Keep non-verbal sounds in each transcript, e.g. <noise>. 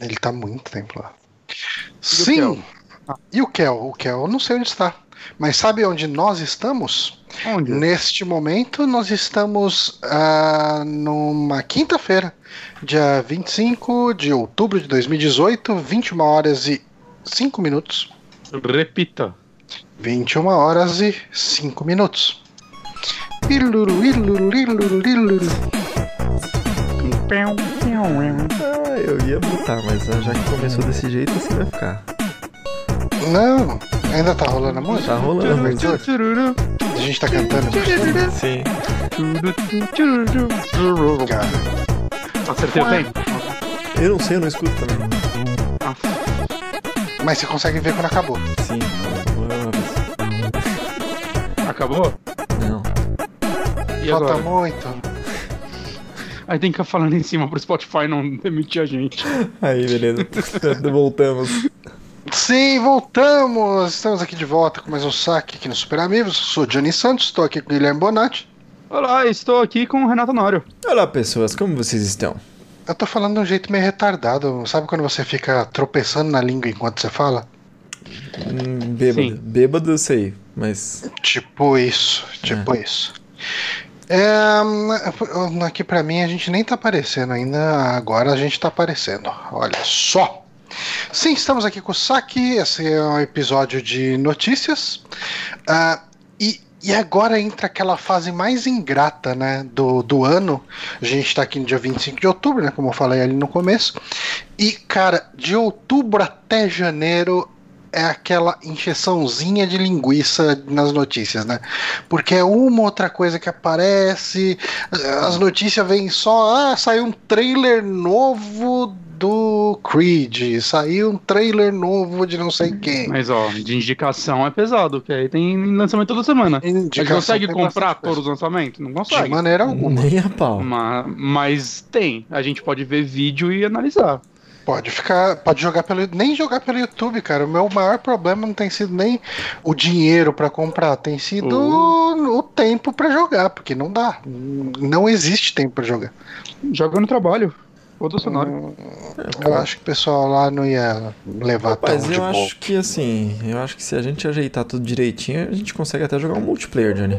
Ele tá muito tempo lá. E o Sim. Kel? E o Kel? O Kel, eu não sei onde está. Mas sabe onde nós estamos? Onde? Neste momento, nós estamos ah, numa quinta-feira, dia 25 de outubro de 2018, 21 horas e 5 minutos. Repita. 21 horas e 5 minutos. Iluru, iluru, iluru, iluru. Ah, eu ia botar, mas ah, já que começou desse jeito, assim vai ficar. Não, ainda tá rolando a música? Tá rolando. Abertura? A gente tá cantando. Sim. Cara, Acertei o tempo? Eu não sei, eu não escuto também. mas você consegue ver quando acabou. Sim. Acabou? Não. E Falta agora? muito. Aí tem que ficar falando em cima pro Spotify não demitir a gente. Aí, beleza. <laughs> Voltamos. Sim, voltamos! Estamos aqui de volta com mais um saque aqui no Super Amigos. Sou Johnny Santos, estou aqui com o Guilherme Bonatti. Olá, estou aqui com o Renato Honório. Olá, pessoas, como vocês estão? Eu tô falando de um jeito meio retardado. Sabe quando você fica tropeçando na língua enquanto você fala? Hum, bêbado. Sim. Bêbado eu sei, mas. Tipo isso, tipo isso. É, hum, aqui pra mim a gente nem tá aparecendo ainda, agora a gente tá aparecendo. Olha só. Sim, estamos aqui com o Saki. Esse é um episódio de notícias. Ah, e, e agora entra aquela fase mais ingrata né, do, do ano. A gente tá aqui no dia 25 de outubro, né? Como eu falei ali no começo. E, cara, de outubro até janeiro é aquela encheçãozinha de linguiça nas notícias, né? Porque é uma outra coisa que aparece, as notícias vêm só, ah, saiu um trailer novo do Creed, saiu um trailer novo de não sei quem. Mas ó, de indicação é pesado, que aí tem lançamento toda semana. A gente Indicação consegue comprar todos os lançamentos? Não De consegue. maneira alguma. Nem a pau. Ma- Mas tem. A gente pode ver vídeo e analisar. Pode ficar, pode jogar pelo, nem jogar pelo YouTube, cara. O meu maior problema não tem sido nem o dinheiro pra comprar, tem sido o tempo pra jogar, porque não dá, não existe tempo pra jogar. Joga no trabalho. Outro cenário. Hum, Eu acho que o pessoal lá não ia levar Rapaz, tão de eu boa. acho que assim, eu acho que se a gente ajeitar tudo direitinho, a gente consegue até jogar um multiplayer, Johnny.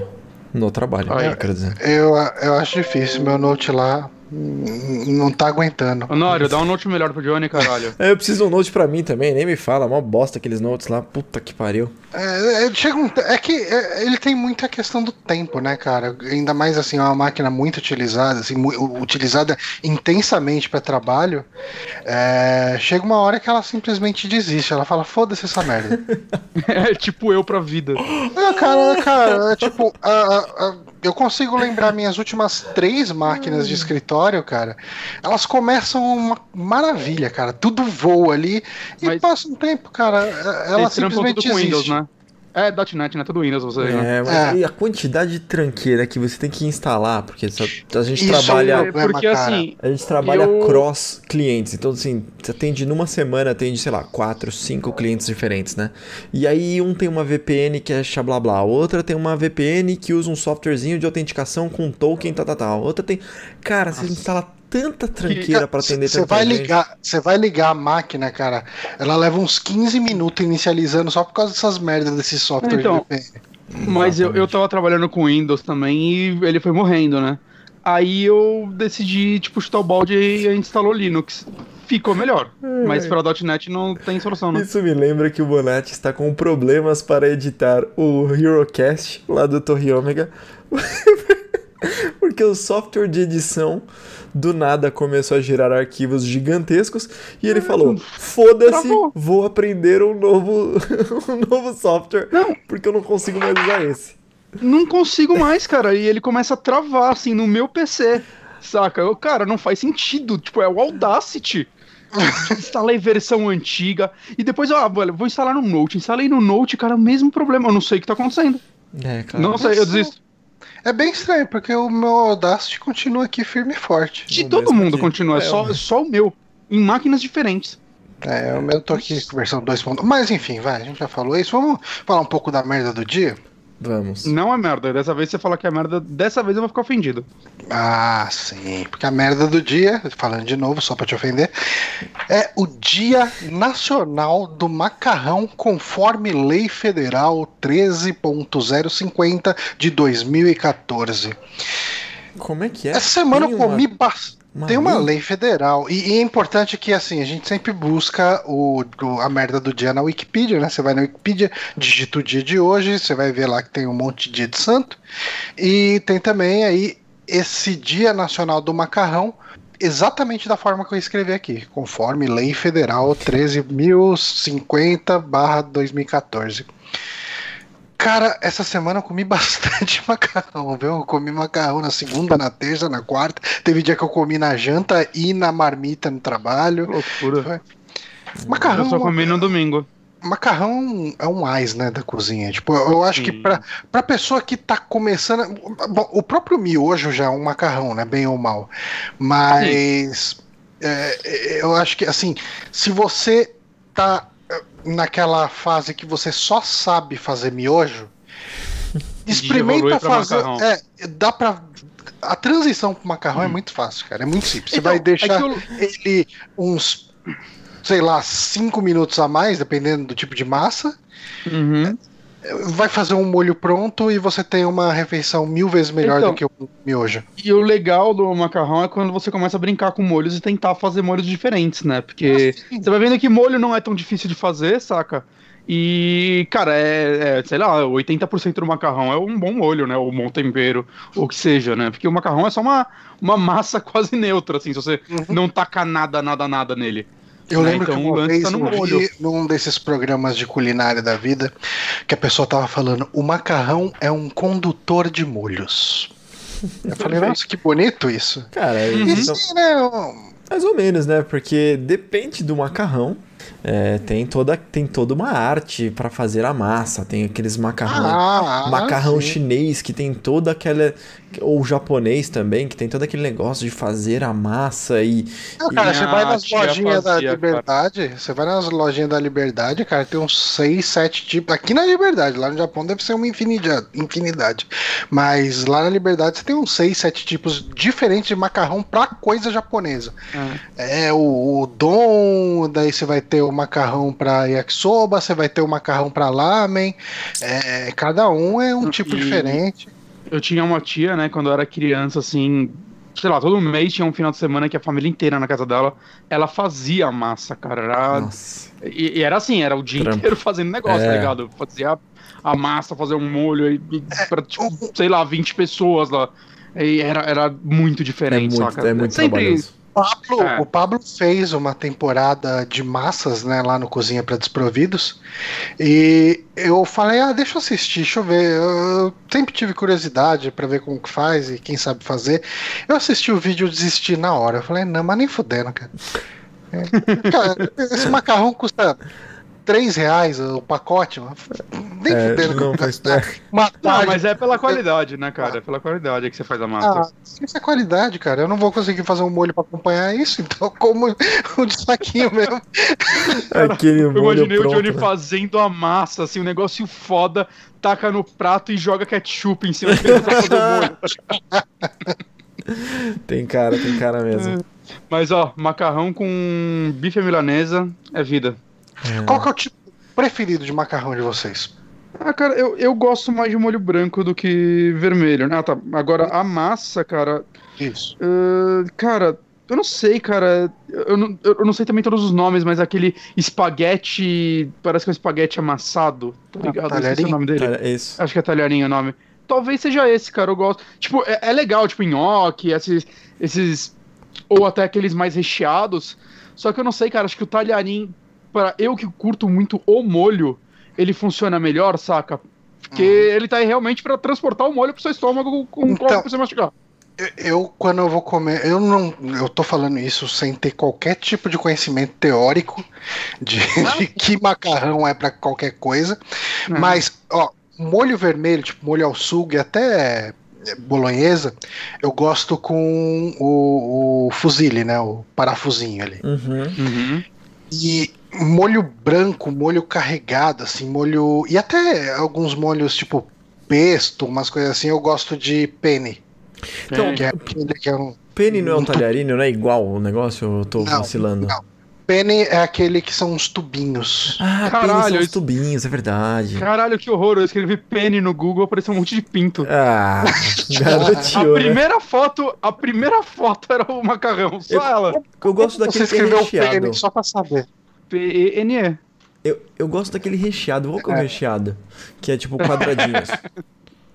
No trabalho, Aí. eu quero dizer. Eu, eu acho difícil, meu note lá não tá aguentando. Honório, dá um note melhor pro Johnny, caralho. É, Eu preciso de um note pra mim também, nem me fala, mó bosta aqueles notes lá, puta que pariu. É, é, chega um, é que é, ele tem muita questão do tempo, né, cara? Ainda mais assim, é uma máquina muito utilizada, assim, mu- utilizada intensamente para trabalho. é, chega uma hora que ela simplesmente desiste. Ela fala, foda-se essa merda. <laughs> É tipo eu pra vida. É, cara, cara, é tipo, a- a- a- eu consigo lembrar minhas últimas três máquinas de escritório, cara. Elas começam uma maravilha, cara. Tudo voa ali e Mas- passa um tempo, cara. Ela Eles trampam simplesmente com Windows, existe. né? É .NET, né? Tudo Windows você, né? É, mas É. e a quantidade de tranqueira que você tem que instalar, porque só- a gente Isso trabalha. é- porque problema, cara. assim, A gente trabalha Eu- cross clientes, então assim, você atende numa semana, atende, sei lá, quatro, cinco clientes diferentes, né? E aí um tem uma VPN que é blá blá, outra tem uma VPN que usa um softwarezinho de autenticação com token, tal, tal, tal. A outra tem. Cara, você instala tanta tranqueira pra atender Você tanta vai gente. ligar, você vai ligar a máquina, cara. Ela leva uns 15 minutos inicializando só por causa dessas merdas desse software Então, de. Mas eu, eu tava trabalhando com Windows também e ele foi morrendo, né? Aí eu decidi, tipo, chutar o balde e a gente instalou Linux. Ficou melhor. Mas pra .NET não tem solução, né? Isso me lembra que o Bonatti está com problemas para editar o Eurocast lá do Torre Ômega. <laughs> <laughs> Porque o software de edição do nada começou a gerar arquivos gigantescos e ele falou: Foda-se, vou aprender um novo, <laughs> um novo software, porque eu não consigo mais usar esse. Não consigo mais, cara. E ele começa a travar, assim, no meu PC. Saca? Eu, cara, não faz sentido. Tipo, é o Audacity. <laughs> Instalei versão antiga. E depois, ó, olha, vou instalar no Note. Instalei no Note, cara, o mesmo problema. Eu não sei o que tá acontecendo. É, cara. Não sei, eu desisto. É bem estranho, porque o meu Audacity continua aqui firme e forte. De O todo mundo aqui. continua. É só, o- só o meu. Em máquinas diferentes. É, o meu tô aqui com versão 2.0. Mas enfim, vai, a gente já falou isso. Vamos falar um pouco da merda do dia? Vamos. Não é merda. Dessa vez você fala que é merda, dessa vez eu vou ficar ofendido. Ah, sim. Porque a merda do dia, falando de novo, só pra te ofender, é o Dia Nacional do Macarrão, conforme Lei Federal 13.050 de 2014. Como é que é? Essa semana Tem eu comi uma- bastante. Tem uma lei? lei federal. E, e é importante que, assim, a gente sempre busca o, o- a merda do dia na Wikipedia, né? Você vai na Wikipedia, digita o dia de hoje, você vai ver lá que tem um monte de dia de santo. E tem também aí esse Dia Nacional do Macarrão, exatamente da forma que eu escrevi aqui, conforme Lei Federal 13.050-2014. Cara, essa semana eu comi <laughs> bastante macarrão, viu? Eu comi macarrão na segunda, na terça, na quarta. Teve dia que eu comi na janta e na marmita no trabalho. Que loucura. Foi. Macarrão, Eu só comi no domingo. macarrão é um mais, né, da cozinha. Tipo, eu eu acho que Sim. pra, pra pessoa que tá começando. Bom, o próprio miojo já é um macarrão, né? Bem ou mal. Mas. é, eu acho que, assim, se você tá é, naquela fase que você só sabe fazer miojo, <laughs> experimenta fazer. É, dá pra. A transição pro macarrão é muito fácil, cara. É muito simples. Você Então, vai deixar é eu- ele uns, sei lá, cinco minutos a mais, dependendo do tipo de massa. Uhum. Vai fazer um molho pronto e você tem uma refeição mil vezes melhor Então. do que o miojo. E o legal do macarrão é quando você começa a brincar com molhos e tentar fazer molhos diferentes, né? Porque Sim. você vai vendo que molho não é tão difícil de fazer, saca? E, cara, é, é, sei lá, 80% do macarrão é um bom molho, né? Ou um bom tempero, ou o que seja, né? Porque o macarrão é só uma, uma massa <laughs> quase neutra, assim, se você Uhum. não tacar nada, nada, nada nele. Eu né? lembro Então, que uma vez tá eu vi num desses programas de culinária da vida que a pessoa tava falando: o macarrão é um condutor de molhos. Eu <laughs> falei, nossa, que bonito isso. Cara, então- sim, né? mais ou menos, né? Porque depende do macarrão. É, tem, toda, tem toda uma arte pra fazer a massa. Tem aqueles macarrão. Ah, macarrão sim. chinês que tem toda aquela. Ou japonês também, que tem todo aquele negócio de fazer a massa e. Não, cara, E você vai nas tia lojinhas da Liberdade, você vai nas lojinhas da Liberdade, cara, tem uns 6, 7 tipos. Aqui na Liberdade, lá no Japão deve ser uma infinidade, infinidade. Mas lá na Liberdade você tem uns 6, 7 tipos diferentes de macarrão pra coisa japonesa. É o, o don, daí você vai ter o macarrão pra yakisoba, você vai ter o macarrão pra lamen. É, cada um é um tipo E- diferente. Eu tinha uma tia, né, quando eu era criança, assim, sei lá, todo mês tinha um final de semana que a família inteira na casa dela, ela fazia massa, cara. Era, Nossa. e, e era assim, era o dia Trampo. inteiro fazendo negócio, É. tá ligado? Fazia a, massa, fazer um molho e, e pra, tipo, sei lá, 20 pessoas lá. E era, era muito É diferente, muito, saca? é muito Sempre, trabalhoso. Pablo, É. O Pablo fez uma temporada de massas, né, lá no Cozinha para Desprovidos. E eu falei, ah, deixa eu assistir, deixa eu ver. Eu sempre tive curiosidade para ver como que faz e quem sabe fazer. Eu assisti o vídeo e desisti na hora. Eu falei, não, mas nem fudendo, cara. É, <laughs> cara, esse macarrão custa 3 reais o pacote, mano. Nem É, fudendo que eu não vou faz Não, tarde. mas é pela qualidade, né, cara? É pela qualidade que você faz a massa. Ah, isso é qualidade, cara. Eu não vou conseguir fazer um molho pra acompanhar isso, <laughs> então eu como o de saquinho mesmo. <laughs> Aquele eu molho imaginei o pronto, Johnny né? fazendo a massa, assim, um negócio foda, taca no prato e joga ketchup em cima dele pra fazer o molho. <laughs> Tem cara, tem cara mesmo. Mas ó, macarrão com bife milanesa é vida. Qual que é o tipo preferido de macarrão de vocês? Ah, cara, eu, eu gosto mais de molho branco do que vermelho, né? Ah, tá. Agora, a massa, cara. Isso. ah, cara, eu não sei, cara. Eu não, eu não sei também todos os nomes, mas aquele espaguete. Parece que é um espaguete amassado, tá ligado? Eu esqueci o talharinho? nome dele. É isso. Acho que é talharinho o nome. Talvez seja esse, cara. Eu gosto. Tipo, é, é legal, tipo, nhoque, esses, esses. Ou até aqueles mais recheados. Só que eu não sei, cara. Acho que o talharim, para eu que curto muito o molho, ele funciona melhor, saca? Porque ele tá aí realmente pra transportar o molho pro seu estômago com um Então- copo pra você mastigar. Eu- quando eu vou comer, eu não. Eu tô falando isso sem ter qualquer tipo de conhecimento teórico de, de que macarrão é pra qualquer coisa. Mas, ó, molho vermelho, tipo molho ao sugo e até bolonhesa, eu gosto com o, o fusilli, né? O parafusinho ali. Uhum. Uhum. E molho branco, molho carregado, assim, molho. E até alguns molhos, tipo, pesto, umas coisas assim, eu gosto de penne. Então, Que é que é um. Pene não é um talharine, não é igual o negócio? Eu tô Não, vacilando. não. Penne é aquele que são uns tubinhos. Ah, Caralho, são os tubinhos, é verdade. Caralho, que horror. Eu escrevi pene no Google, apareceu um monte de pinto. Ah, <laughs> A garoteou, né? primeira foto, a primeira foto era o macarrão, só Eu- ela. Eu gosto Você daquele que é escreveu penne só pra saber. P-E-N-E. Eu, eu gosto daquele recheado. Qual que é o recheado? Que é tipo quadradinhos. <laughs>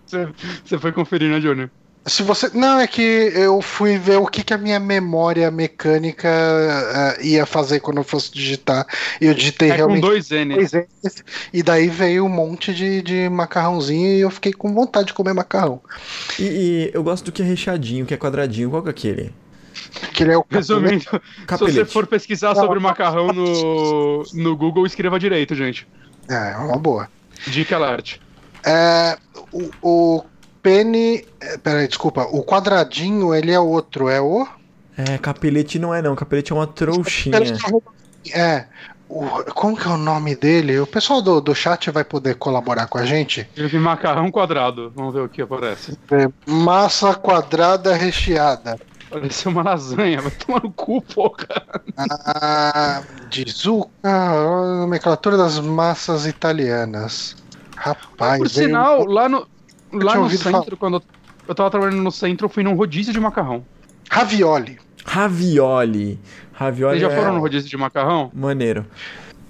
Você, você foi conferir, né, Johnny? Se você. Não, é que eu fui ver o que, que a minha memória mecânica eh, ia fazer quando eu fosse digitar. E eu digitei É com realmente dois N. dois N's, E daí veio um monte de, de macarrãozinho e eu fiquei com vontade de comer macarrão. E, e eu gosto do que é recheadinho, que é quadradinho. Qual que é aquele? Que ele é o Resumindo, se você Capelete. for pesquisar sobre macarrão no, no Google, escreva direito, gente. É, é uma boa. Dica alert. É, o, o pene. é, Peraí, desculpa. O quadradinho, ele é outro. É o. É, capelete não é não. Capelete é uma trouxinha. É. O, como que é o nome dele? O pessoal do, do chat vai poder colaborar com a gente. Macarrão quadrado. Vamos ver o que aparece. É, massa quadrada recheada. Pareceu uma lasanha. Vai tomar no cu, porra. Ah, de Zucca, a nomenclatura das massas italianas. Rapaz, Por sinal, lá no, lá no centro, quando eu- eu tava trabalhando no centro, eu fui num rodízio de macarrão. ravioli. Ravioli. Ravioli Vocês já é foram no rodízio de macarrão? maneiro.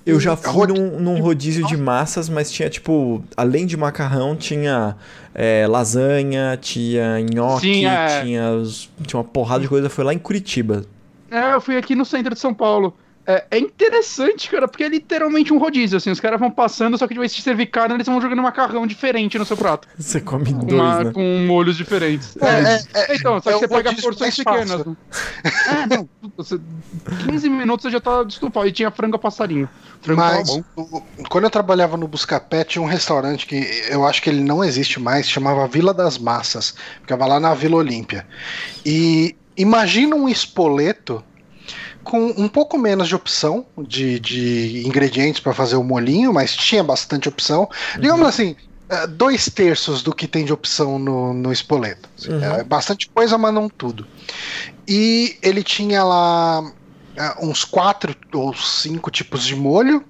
Eu já fui num, num rodízio de massas, mas tinha, tipo, além de macarrão, tinha é, lasanha, tinha nhoque, Sim, é. tinha, tinha uma porrada de coisa. Foi lá em Curitiba. É, eu fui aqui no centro de São Paulo. É, é interessante, cara, porque é literalmente um rodízio, assim. Os caras vão passando, só que de vez de servir carne, eles vão jogando macarrão diferente no seu prato. <laughs> Você come Com, dois, uma- né? com molhos diferentes. É, é, é, então, só é que você o pega porções pequenas. né? <laughs> É, não. Você, 15 minutos você já tá estufado. E tinha frango a passarinho. Frango Mas o- quando eu trabalhava no Buscapé, tinha um restaurante que eu acho que ele não existe mais, chamava Vila das Massas. Ficava lá na Vila Olímpia. E imagina um espoleto com um pouco menos de opção de, de ingredientes para fazer o molinho, mas tinha bastante opção. Digamos assim, eh, dois terços do que tem de opção no, no espoleto. Uhum. É bastante coisa, mas não tudo. E ele tinha lá ah, uns quatro ou cinco tipos de molho.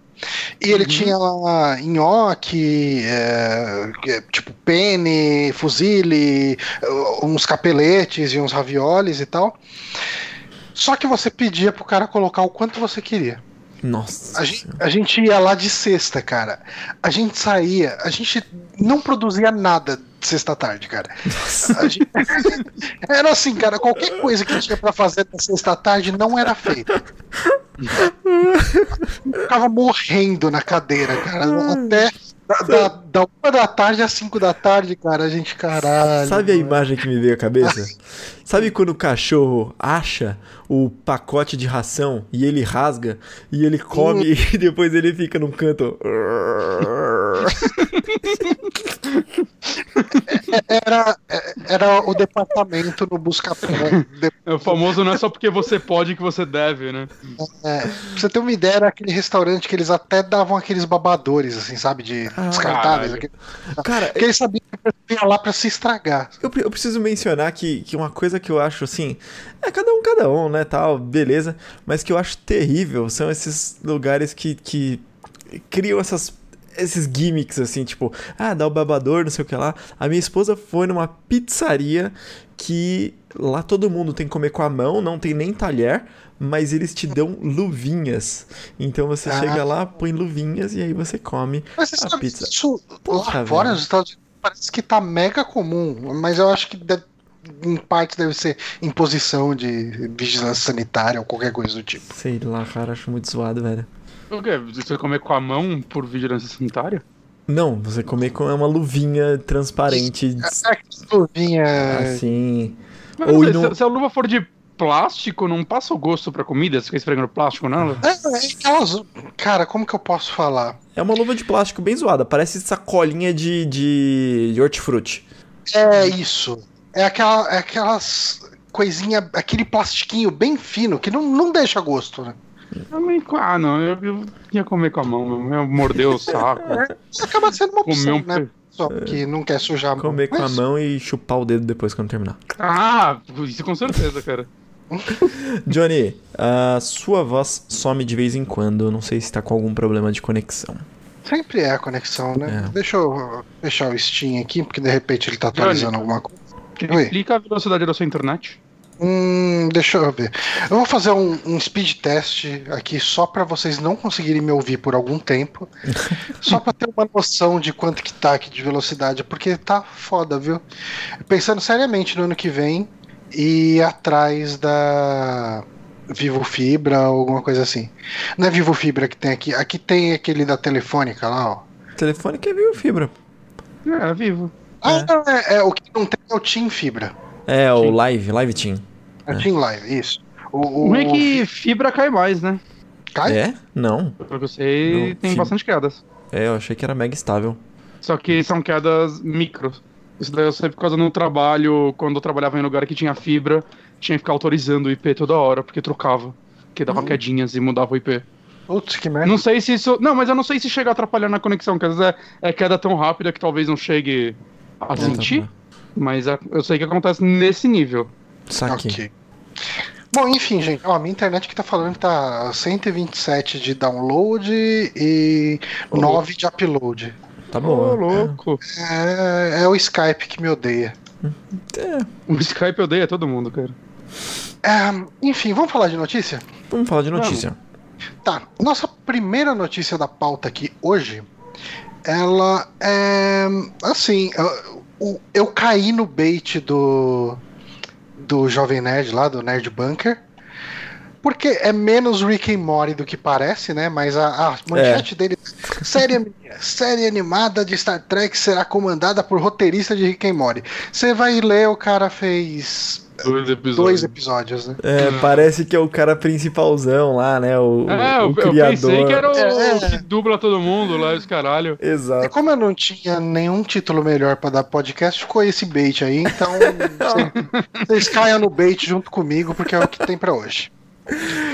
E ele Uhum. tinha lá nhoque, é, é, tipo penne, fuzile, uns capeletes e uns raviolis e tal. Só que você pedia pro cara colocar o quanto você queria. Nossa. A gente, a gente ia lá de sexta, cara. A gente saía, a gente não produzia nada de sexta-tarde, cara. Gente- <laughs> Era assim, cara, qualquer coisa que tinha pra fazer na sexta-tarde não era feita. Eu <laughs> ficava morrendo na cadeira, cara. Até da, da, da uma da tarde às cinco da tarde, cara, a gente, caralho. Sabe a imagem que me veio à cabeça? <laughs> Sabe quando o cachorro acha o pacote de ração e ele rasga e ele come <laughs> e depois ele fica num canto. <laughs> Era, era o departamento no Buscapé. De- É, o famoso não é só porque você pode que você deve, né? É, pra você ter uma ideia, era aquele restaurante que eles até davam aqueles babadores, assim, sabe? De Ah, descartáveis. aquele- Cara, Porque eles sabiam que eu ia lá pra se estragar. Eu, eu preciso mencionar que, que uma coisa que eu acho assim, é cada um, cada um, né, tal, beleza, mas que eu acho terrível são esses lugares que, que criam essas, esses gimmicks, assim, tipo, ah, dá o babador, não sei o que lá. A minha esposa foi numa pizzaria que lá todo mundo tem que comer com a mão, não tem nem talher, mas eles te dão luvinhas. Então você Ah. chega lá, põe luvinhas e aí você come Mas você a sabe, pizza. isso Porra, lá fora nos Estados Unidos parece que tá mega comum, mas eu acho que deve- em parte deve ser imposição de vigilância sanitária ou qualquer coisa do tipo. Sei lá, cara, acho muito zoado, velho. O quê? Você comer com a mão por vigilância sanitária? Não, você comer com uma luvinha transparente É que luvinha. assim. Mas Ou não sei, não- se, se a luva for de plástico, não passa o gosto pra comida? Você fica esfregando plástico nela? É, é aquelas. Cara, como que eu posso falar? É uma luva de plástico bem zoada, parece sacolinha de, de, de hortifruti. É isso. É, aquela, é aquelas coisinha, aquele plastiquinho bem fino que não, não deixa gosto, né? Também, ah, não, eu, eu ia comer com a mão, mesmo. eu morder o saco, Acaba sendo uma opção, um, né? pe- só que não quer sujar a mão. Comer com a mão e chupar o dedo depois quando terminar. Ah, isso com certeza, cara. <laughs> Johnny, a sua voz some de vez em quando. Não sei se tá com algum problema de conexão. Sempre é a conexão, né? É. Deixa eu fechar o Steam aqui, porque de repente ele tá atualizando alguma coisa. Explica a velocidade da sua internet. Hum, deixa eu ver. Eu vou fazer um, um speed test aqui só pra vocês não conseguirem me ouvir por algum tempo. <laughs> só pra ter uma noção de quanto que tá aqui de velocidade, porque tá foda, viu? Pensando seriamente no ano que vem e atrás da Vivo Fibra ou alguma coisa assim. Não é Vivo Fibra que tem aqui. Aqui tem aquele da Telefônica lá, ó. Telefone que viu fibra. É, é vivo. Ah, É. não, é, é, o que não tem é o Team Fibra. É, o. Live, Live Team. É o Team Live, isso. O, O o, ruim é que fibra cai mais, né? Cai? É? Não. Pelo que eu sei, Não, tem fib- bastante quedas. É, eu achei que era mega estável. Só que são quedas micro. Isso daí eu sei por causa no trabalho, quando eu trabalhava em lugar que tinha fibra, tinha que ficar autorizando o IP toda hora, porque trocava. Porque dava Hum. quedinhas e mudava o IP. Putz, que merda. Não sei se isso. Não, mas eu não sei se chega a atrapalhar na conexão, que às vezes é, é queda tão rápida que talvez não chegue a sentir. Mas é- eu sei que acontece nesse nível. Saque. Ok. Bom, enfim, gente, ó, minha internet que tá falando que tá 127 de download e Ô, 9 de upload. Tá Ô, bom. louco. É, é o Skype que me odeia. É, O Skype odeia todo mundo, cara. É, enfim, vamos falar de notícia? vamos falar de notícia. Tá, nossa primeira notícia da pauta aqui hoje, ela é assim, eu, o- eu caí no bait do do Jovem Nerd lá, do Nerd Bunker, porque é menos Rick and Morty do que parece, né? Mas a, a manchete dele série, série animada de Star Trek será comandada por roteirista de Rick and Morty. Você vai ler, o cara fez Dois episódios. dois episódios, né? É, parece que é o cara principalzão lá, né? O, É, o, eu, o eu criador. pensei que era o É. que dubla todo mundo lá, os caralho. E Exato. como eu não tinha nenhum título melhor pra dar podcast, ficou esse bait aí. Então, cê- <laughs> vocês caiam no bait junto comigo, porque é o que tem pra hoje.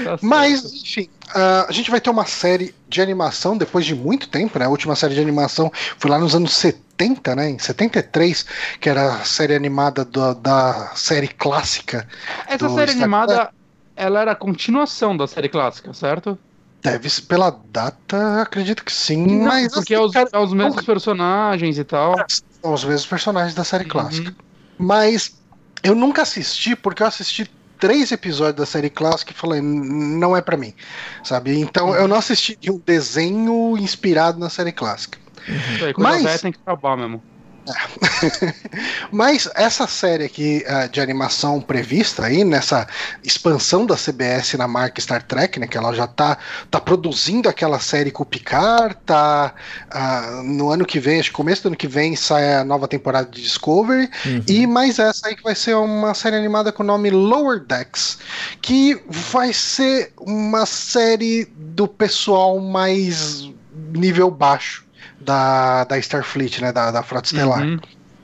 Tá Mas, enfim, ah, a gente vai ter uma série de animação depois de muito tempo, né? A última série de animação foi lá nos anos 70, né? Em 73, que era a série animada da, da série clássica. Essa do série Star animada, ela era a continuação da série clássica, certo? Deve ser pela data, acredito que sim, mas porque assim, é os, cara, é os mesmos personagens e tal. são os mesmos personagens da série clássica. Uhum. Mas eu nunca assisti porque eu assisti três episódios da série clássica e falei, "N- não é pra mim, sabe? Então eu não assisti de um desenho inspirado na série clássica. Coisa Mas- velha tem que acabar mesmo. <laughs> Mas essa série aqui ah, de animação prevista aí, nessa expansão da CBS na marca Star Trek, né? Que ela já tá, tá produzindo aquela série com o Picard, tá ah, no ano que vem, acho que começo do ano que vem sai a nova temporada de Discovery, Uhum. e mais essa aí que vai ser uma série animada com o nome Lower Decks, que vai ser uma série do pessoal mais nível baixo da, da Starfleet, né? Da, da Frota Estelar. Uhum.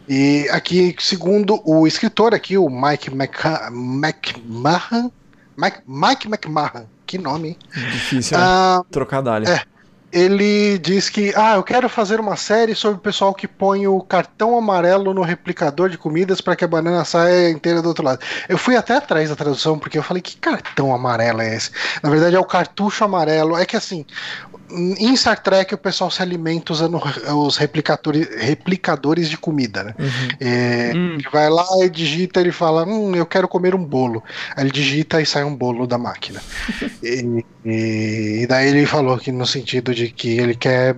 E aqui, segundo o escritor aqui, o Mike McMahon, Mike, Mike McMahon, que nome, hein? Difícil, né? Ah, Trocadalho. é. Ele diz que, ah, eu quero fazer uma série sobre o pessoal que põe o cartão amarelo no replicador de comidas para que a banana saia inteira do outro lado. Eu fui até atrás da tradução porque eu falei, que cartão amarelo é esse? Na verdade é o cartucho amarelo. É que assim, em Star Trek o pessoal se alimenta usando os replicadores, replicadores de comida, né? Uhum. É, Hum. Ele vai lá e digita, ele fala, hum, eu quero comer um bolo. Aí ele digita e sai um bolo da máquina. e, <laughs> e- e daí ele falou que no sentido de que ele quer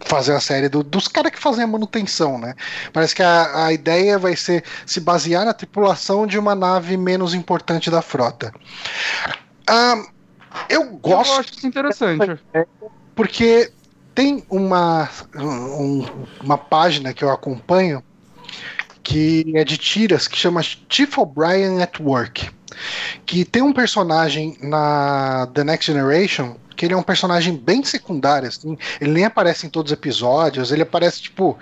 fazer a série do- dos caras que fazem a manutenção, né? Parece que a, a ideia vai ser se basear na tripulação de uma nave menos importante da frota. Ah, eu Eu gosto acho isso interessante. porque tem uma, um- uma página que eu acompanho que é de tiras que chama Chief O'Brien at Work. Que tem um personagem na The Next Generation que ele é um personagem bem secundário, assim. Ele nem aparece em todos os episódios, ele aparece, tipo,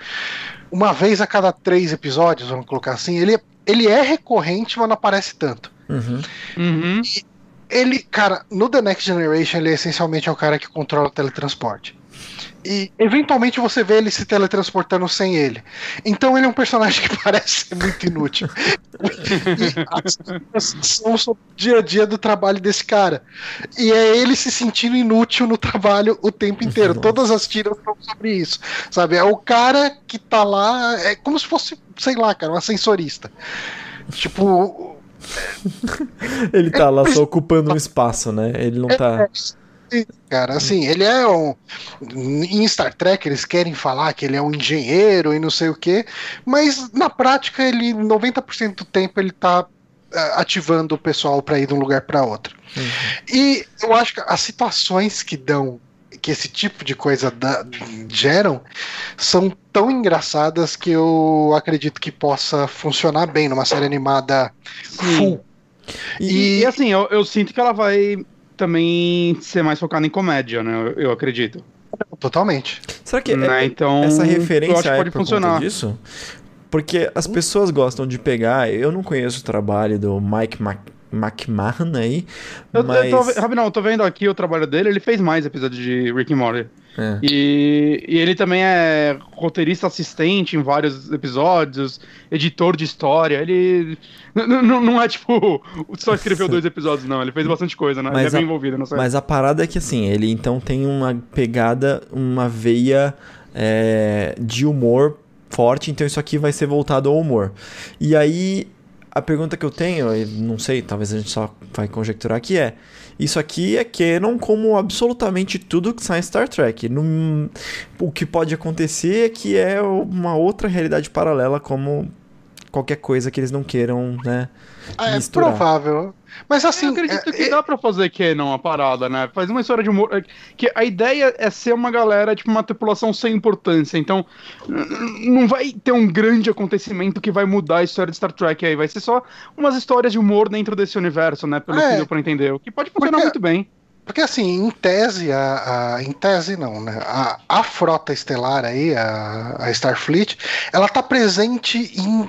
uma vez a cada três episódios, vamos colocar assim. Ele, ele é recorrente, mas não aparece tanto. Uhum. Uhum. Ele, cara, no The Next Generation, ele é essencialmente é o cara que controla o teletransporte. E eventualmente você vê ele se teletransportando sem ele. Então ele é um personagem <laughs> que parece ser muito inútil. e as são sobre o dia a dia do trabalho desse cara. E é ele se sentindo inútil no trabalho o tempo inteiro. Nossa. Todas as tiras são sobre isso. Sabe? É o cara que tá lá. É como se fosse, sei lá, cara, um ascensorista. Tipo, <laughs> Ele tá lá só ocupando um espaço, né? Ele não tá. Sim, Cara, assim, ele é um. Em Star Trek eles querem falar que ele é um engenheiro e não sei o quê, mas na prática ele, 90% do tempo, ele tá ah, ativando o pessoal para ir de um lugar para outro. E eu acho que as situações que dão, que esse tipo de coisa dá- geram, são tão engraçadas que eu acredito que possa funcionar bem numa série animada full. E, E- assim, eu, eu sinto que ela vai também ser mais focada em comédia, né? Eu, eu acredito. Totalmente. Será que Né, é- então, essa eu acho referência que é pode por funcionar. conta disso? Porque as pessoas gostam de pegar. Eu não conheço o trabalho do Mike Mac, McMahon aí, Eu, mas. eu tô, Rabinão, eu tô vendo aqui o trabalho dele, ele fez mais episódios de Rick and Morty. É. E, e ele também é roteirista assistente em vários episódios, editor de história. Ele não é tipo <laughs> só escreveu dois episódios, não. Ele fez bastante coisa, né? Mas ele é bem a- envolvido, não sei. Mas a parada é que assim, ele então tem uma pegada, uma veia é, de humor forte, então isso aqui vai ser voltado ao humor. E aí, a pergunta que eu tenho, não sei, talvez a gente só vai conjecturar que é. Isso aqui é canon como absolutamente tudo que sai em Star Trek. Não- o que pode acontecer é que é uma outra realidade paralela, como qualquer coisa que eles não queiram, né? É misturar. provável. Mas assim. eu acredito é- que é- dá pra fazer que não a parada, né? Faz uma história de humor. é, Que a ideia é ser uma galera, tipo, uma tripulação sem importância. Então, não vai ter um grande acontecimento que vai mudar a história de Star Trek aí. Vai ser só umas histórias de humor dentro desse universo, né? Pelo É. que deu pra entender. O que pode funcionar Porque- muito bem. Porque assim, em tese, a, a- em tese não, né? A, a frota estelar aí, a, a Starfleet, ela tá presente em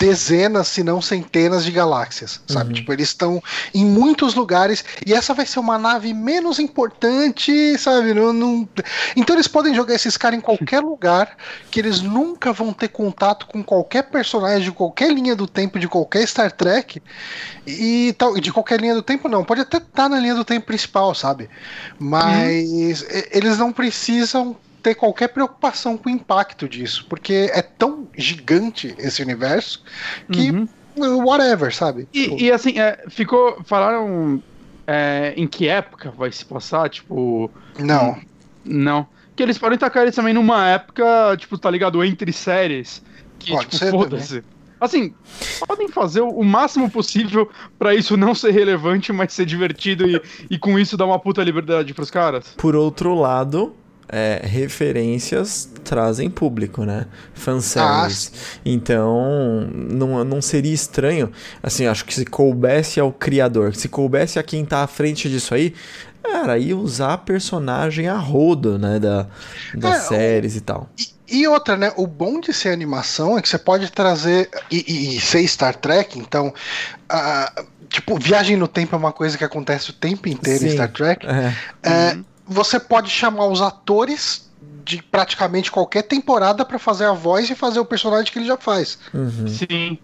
dezenas, se não centenas de galáxias, sabe? Uhum. Tipo, eles estão em muitos lugares e essa vai ser uma nave menos importante, sabe? Não, não- Então eles podem jogar esses caras em qualquer lugar que eles nunca vão ter contato com qualquer personagem de qualquer linha do tempo de qualquer Star Trek e tal, de qualquer linha do tempo não, pode até estar na linha do tempo principal, sabe? Mas e- eles não precisam ter qualquer preocupação com o impacto disso, porque é tão gigante esse universo que Uhum. whatever, sabe? Tipo, E, e, assim, é, ficou. Falaram é, em que época vai se passar? Tipo. não. Não. Que eles podem tacar eles também numa época, tipo, tá ligado? Entre séries. Que, Pode tipo, ser foda-se. Assim, podem fazer o máximo possível pra isso não ser relevante, mas ser divertido e, e com isso dar uma puta liberdade pros caras. Por outro lado, é, referências trazem público, né? Fanservice. então, não, não seria estranho. Assim, acho que se coubesse ao criador, se coubesse a quem tá à frente disso aí, era aí usar personagem a rodo, né? Da, das É, séries e tal. E outra, né? O bom de ser animação é que você pode trazer. E, e- e ser Star Trek, então. ah, tipo, viagem no tempo é uma coisa que acontece o tempo inteiro em Sim. Star Trek. É, É, Você pode chamar os atores de praticamente qualquer temporada pra fazer a voz e fazer o personagem que ele já faz. uhum. Sim.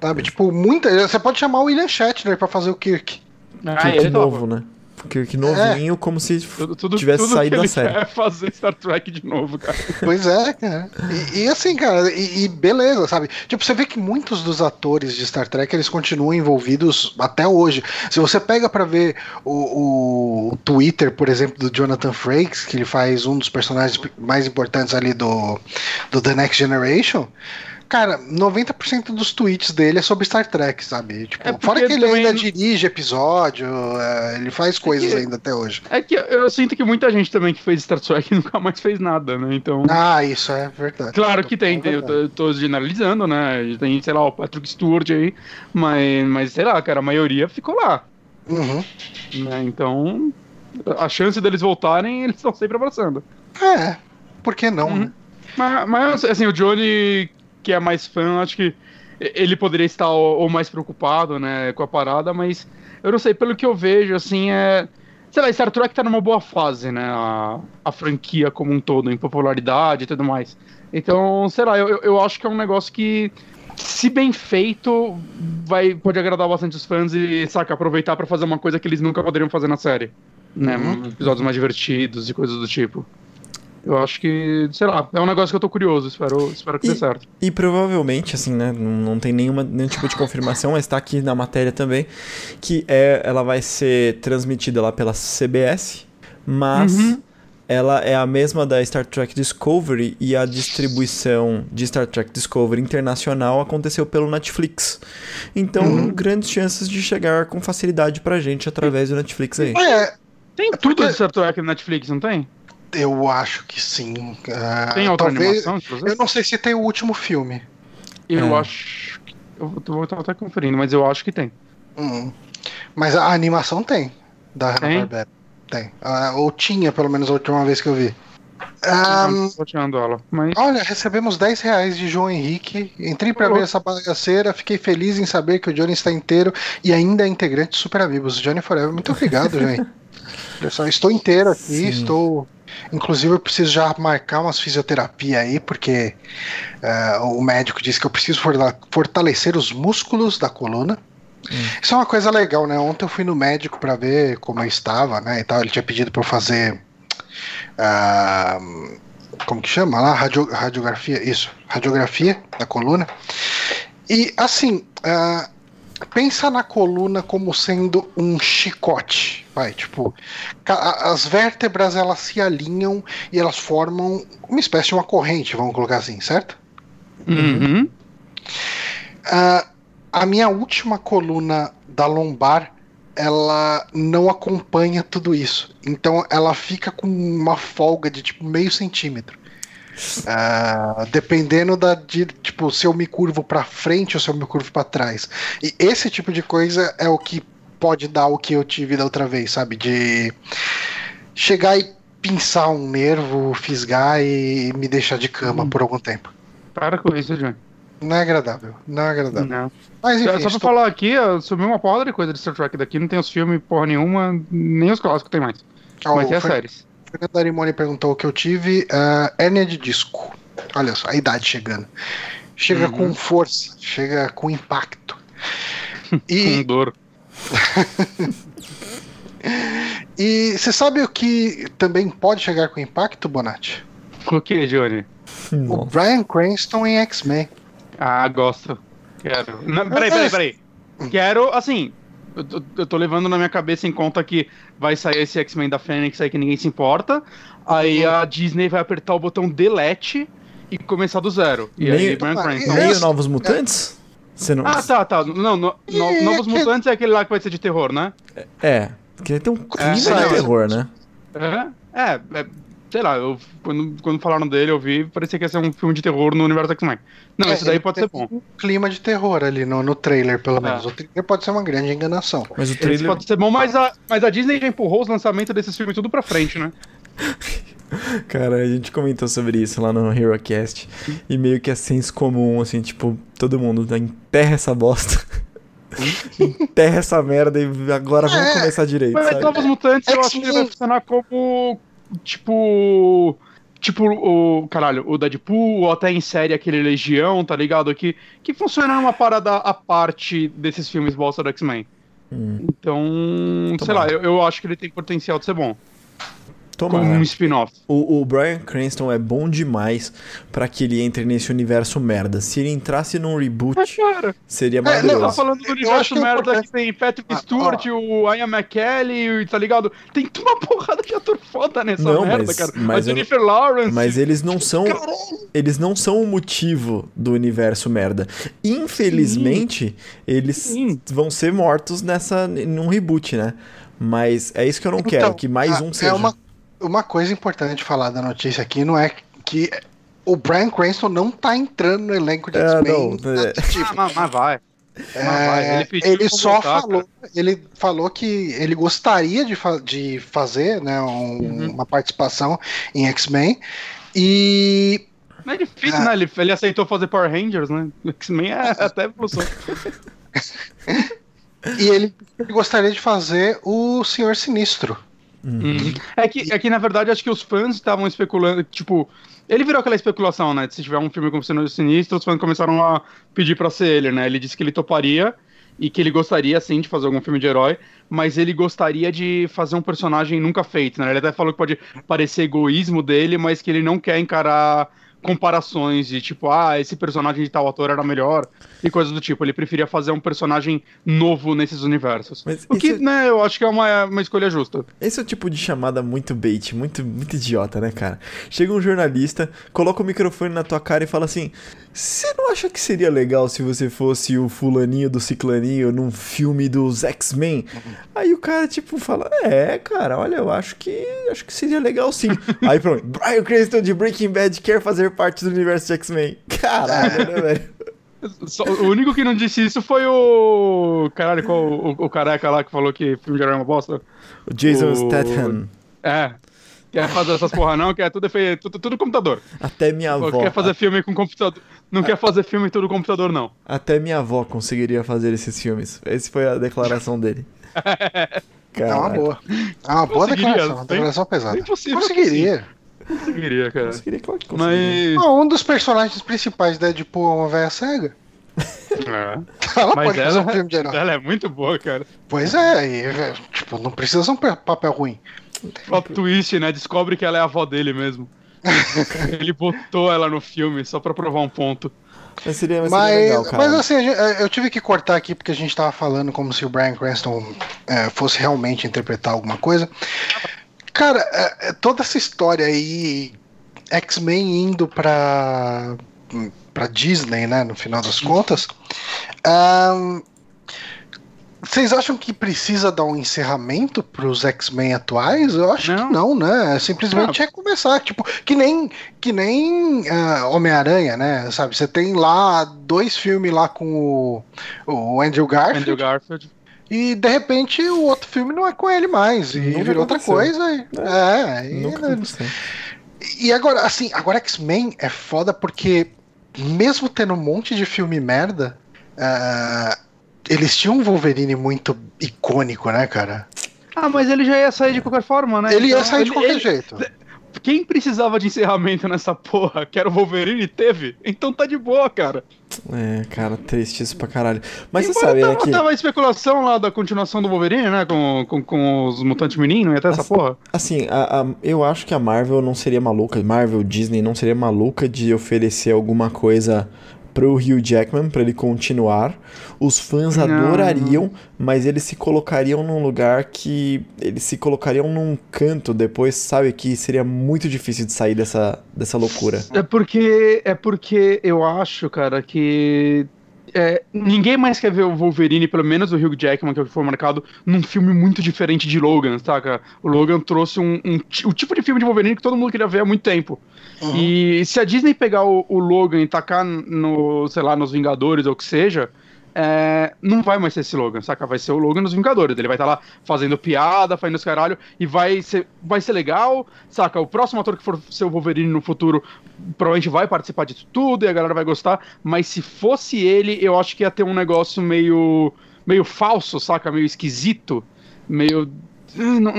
Sabe? Tipo, muita. Você pode chamar o William Shatner pra fazer o Kirk. Ah, Kirk ele topa. novo, né? Kirk novinho, como se Tudo, tudo, tivesse tudo saído que da série. é fazer Star Trek de novo, cara. Pois é, cara. E, e assim, cara, e, e beleza, sabe? Tipo, você vê que muitos dos atores de Star Trek eles continuam envolvidos até hoje. Se você pega pra ver o, o Twitter, por exemplo, do Jonathan Frakes, que ele faz um dos personagens mais importantes ali do, do The Next Generation. Cara, 90% dos tweets dele é sobre Star Trek, sabe? Tipo, É fora que ele ainda dirige episódio, é, ele faz coisas que- ainda até hoje. É que eu sinto que muita gente também que fez Star Trek <laughs> nunca mais fez nada, né? Então. Ah, isso é verdade. Claro que tem, É tem- eu tô, tô generalizando, né? Tem, sei lá, o Patrick Stewart aí, mas, mas sei lá, cara, a maioria ficou lá, Uhum. né? Então, a chance deles voltarem, <laughs> eles estão sempre abraçando. É, por que não, Uhum. né? Mas, mas, assim, o Johnny, que é mais fã, acho que ele poderia estar ou, mais preocupado, né, com a parada, mas eu não sei, pelo que eu vejo, assim, é... sei lá, Star Trek tá numa boa fase, né? A, a franquia como um todo, em popularidade e tudo mais. Então, sei lá, eu, eu acho que é um negócio que, se bem feito, vai, pode agradar bastante os fãs e, saca, aproveitar para fazer uma coisa que eles nunca poderiam fazer na série. Né? Uhum. Episódios mais divertidos e coisas do tipo. Eu acho que, sei lá, é um negócio que eu tô curioso, espero, espero que E- dê certo. E provavelmente, assim, né? Não, não tem nenhuma, nenhum tipo de confirmação, mas tá aqui na matéria também. Que é, ela vai ser transmitida lá pela CBS, mas Uhum. ela é a mesma da Star Trek Discovery e a distribuição de Star Trek Discovery internacional aconteceu pelo Netflix. Então, grandes chances de chegar com facilidade pra gente através do Netflix aí. É, Tem É tudo de Star Trek no Netflix, não tem? Eu acho que sim. Ah, Tem outra talvez- animação, inclusive? Eu não sei se tem o último filme. Eu É. acho. que- Eu vou- estar até conferindo, mas eu acho que tem. Hum. Mas a animação tem. Da Tem? Hanna-Barbera. Tem. Ah, ou tinha, pelo menos, a última vez que eu vi. Tirando ela. Mas. olha, recebemos 10 reais de João Henrique. Entrei pra Ô. ver essa bagaceira. Fiquei feliz em saber que o Johnny está inteiro e ainda é integrante de Super Amigos. Johnny Forever. Muito obrigado, Johnny. Olha só, estou inteiro aqui. Sim. Estou. Inclusive, eu preciso já marcar umas fisioterapia aí, porque ah, o médico disse que eu preciso fortalecer os músculos da coluna. Isso é uma coisa legal, né? Ontem eu fui no médico pra ver como eu estava, né? E tal. Ele tinha pedido pra eu fazer. ah, como que chama lá? Radio- radiografia, isso. Radiografia da coluna. E assim, ah, pensa na coluna como sendo um chicote. Vai, tipo, as vértebras elas se alinham e elas formam uma espécie de uma corrente, vamos colocar assim, certo? Uhum. Ah, a minha última coluna da lombar ela não acompanha tudo isso. Então ela fica com uma folga de tipo meio centímetro. Ah, dependendo da de, tipo se eu me curvo para frente ou se eu me curvo para trás. E esse tipo de coisa é o que pode dar o que eu tive da outra vez, sabe? De chegar e pinçar um nervo, fisgar e me deixar de cama por algum tempo. Para com isso, Johnny. Não é agradável, não é agradável. Não. Mas Só enfim, pra estou- falar aqui, eu subi uma porrada de coisa de Star Trek daqui, não tem os filmes porra nenhuma, nem os clássicos tem mais. Ó, Mas tem as Fer- séries. Fernando Arimoni perguntou o que eu tive. ah, hérnia de disco. Olha só, a idade chegando. Chega Uhum. com força, chega com impacto. <laughs> Com E, dor. <laughs> e você sabe o que também pode chegar com impacto, Bonatti? O que, Johnny? O. Brian Cranston em X-Men. Ah, gosto. Quero. Não, peraí, peraí, peraí. Quero, assim. Eu, tô- eu tô levando na minha cabeça em conta que vai sair esse X-Men da Fênix aí que ninguém se importa. Aí a Disney vai apertar o botão delete e começar do zero. E aí, Meio- Brian Ah, Cranston. Meio Novos Mutantes? Você não. Ah, tá, tá. Não, no, no- É, <laughs> Novos Mutantes é aquele lá que vai ser de terror, né? É, porque tem um clima É, de não. terror, né? É, é, é, sei lá, eu, quando, quando falaram dele, eu vi, parecia que ia ser um filme de terror no universo X-Men. Não, É, esse daí pode ser bom. um clima de terror ali no, no trailer, pelo É. menos. O trailer pode ser uma grande enganação. Mas o Esse trailer. pode ser bom, mas a, mas a Disney já empurrou os lançamentos desses filmes tudo pra frente, né? <laughs> <laughs> Cara, a gente comentou sobre isso lá no HeroCast. E meio que é senso comum, assim, tipo, todo mundo tá, enterra essa bosta. <laughs> enterra essa merda e agora vamos É, começar direito, Mas sabe? Novos Mutantes eu É que acho que ele vai funcionar como. Tipo. Tipo o. Caralho, o Deadpool, ou até em série aquele Legião, tá ligado? Que, que funciona numa parada à parte desses filmes bosta do X-Men. Hum, Então, sei Tomara. lá, eu, eu acho que ele tem potencial de ser bom. Como tomara. um spin-off. O, o Brian Cranston é bom demais pra que ele entre nesse universo merda. Se ele entrasse num reboot, cara, seria não, você tá maravilhoso. falando do Eu universo que é merda importante- que tem Patrick Ah, Stewart, o Ian McKellen, tá ligado? Tem uma porrada de ator foda nessa Não, merda, mas- cara. mas a eu- Jennifer Lawrence. Mas eles não são. Caralho. Eles não são o motivo do universo merda. Infelizmente, eles Sim. vão ser mortos nessa num reboot, né? Mas é isso que eu não quero, Então, que mais a- um seja. É uma, uma coisa importante de falar da notícia aqui não é que o Brian Cranston não tá entrando no elenco de É, X-Men. não, é. tipo. Ah, mas, mas vai. É, mas vai, ele ele só voltar, falou, ele falou que ele gostaria de, fa- de fazer né, um- Uhum. uma participação em X-Men e Não é difícil, Ah. né? Ele, ele aceitou fazer Power Rangers, né? X-Men é <laughs> até evolução. E ele, ele gostaria de fazer o Senhor Sinistro. Uhum. É, que, é que, na verdade, acho que os fãs estavam especulando, tipo, ele virou aquela especulação, né? Se tiver um filme como Senhor Sinistro, os fãs começaram a pedir pra ser ele, né? Ele disse que ele toparia e que ele gostaria, sim, de fazer algum filme de herói, mas ele gostaria de fazer um personagem nunca feito, né? Ele até falou que pode parecer egoísmo dele, mas que ele não quer encarar comparações de tipo, ah, esse personagem de tal ator era melhor e coisas do tipo. Ele preferia fazer um personagem novo nesses universos. Mas o que, é... né, eu acho que é uma, uma escolha justa. Esse é o tipo de chamada muito bait, muito, muito idiota, né, cara? Chega um jornalista, coloca o microfone na tua cara e fala assim: Você não acha que seria legal se você fosse o fulaninho do ciclaninho num filme dos X-Men? Aí o cara, tipo, fala: É, cara, olha, eu acho que acho que seria legal sim. <laughs> Aí pronto, Brian Cranston de Breaking Bad quer fazer parte do universo de X-Men. Caralho, né, velho? <laughs> Só, o único que não disse isso foi o. Caralho, qual o, o, careca lá que falou que filme de herói é uma bosta? O Jason o... Statham. É. Quer fazer essas porra não, quer tudo, feito, tudo, tudo computador. Até minha avó. Quer fazer filme com computador. Não quer fazer filme tudo computador, não. Até minha avó conseguiria fazer esses filmes. Essa foi a declaração dele. <laughs> É uma boa. É uma boa declaração. Uma declaração pesada. Impossível. Conseguiria. Conseguiria, cara. Conseguiria, claro que conseguiria. Mas... um dos personagens principais da Deadpool é uma velha cega. É. <laughs> Ela Mas pode ela, fazer um filme de herói. Ela é muito boa, cara. Pois é, e, tipo, não precisa ser um papel ruim. Plot twist, né? Descobre que ela é a avó dele mesmo. <laughs> Ele botou ela no filme só pra provar um ponto. Mas seria, mas, mas, legal, mas assim, eu tive que cortar aqui porque a gente tava falando como se o Brian Cranston é, fosse realmente interpretar alguma coisa. Cara, é, toda essa história aí, X-Men indo pra, pra Disney, né, no final das contas. Um, vocês acham que precisa dar um encerramento pros X-Men atuais? Eu acho não. que não, né? Simplesmente é começar, tipo, que nem que nem uh, Homem-Aranha, né? Sabe, você tem lá dois filmes lá com o, o Andrew Garfield. Andrew Garfield. E de repente o outro filme não é com ele mais. E Nunca virou outra coisa. E, é, é e, e agora, assim, agora X-Men é foda porque, mesmo tendo um monte de filme merda, uh, eles tinham um Wolverine muito icônico, né, cara? Ah, mas ele já ia sair de qualquer forma, né? Ele então, ia sair de qualquer ele, jeito. <laughs> Quem precisava de encerramento nessa porra? Que era o Wolverine teve? Então tá de boa, cara. É, cara, triste isso pra caralho. Mas Embora você sabe, tava, né, que... tava a especulação lá da continuação do Wolverine, né? Com, com, com os mutantes meninos e até essa porra. Assim, a, a, eu acho que a Marvel não seria maluca, Marvel, Disney não seria maluca de oferecer alguma coisa pro Hugh Jackman para ele continuar. Os fãs não. adorariam, mas eles se colocariam num lugar que eles se colocariam num canto depois, sabe que seria muito difícil de sair dessa, dessa loucura. É porque é porque eu acho, cara, que é, ninguém mais quer ver o Wolverine, pelo menos o Hugh Jackman, que é foi marcado, num filme muito diferente de Logan, saca? O Logan trouxe um, um, o tipo de filme de Wolverine que todo mundo queria ver há muito tempo. Uhum. E se a Disney pegar o, o Logan e tacar no, sei lá, nos Vingadores ou o que seja, é, não vai mais ser esse Logan, saca? Vai ser o Logan nos Vingadores. Ele vai estar tá lá fazendo piada, fazendo os caralho, e vai ser, vai ser legal, saca? O próximo ator que for ser o Wolverine no futuro provavelmente vai participar disso tudo e a galera vai gostar, mas se fosse ele, eu acho que ia ter um negócio meio, meio falso, saca? Meio esquisito, meio. Não,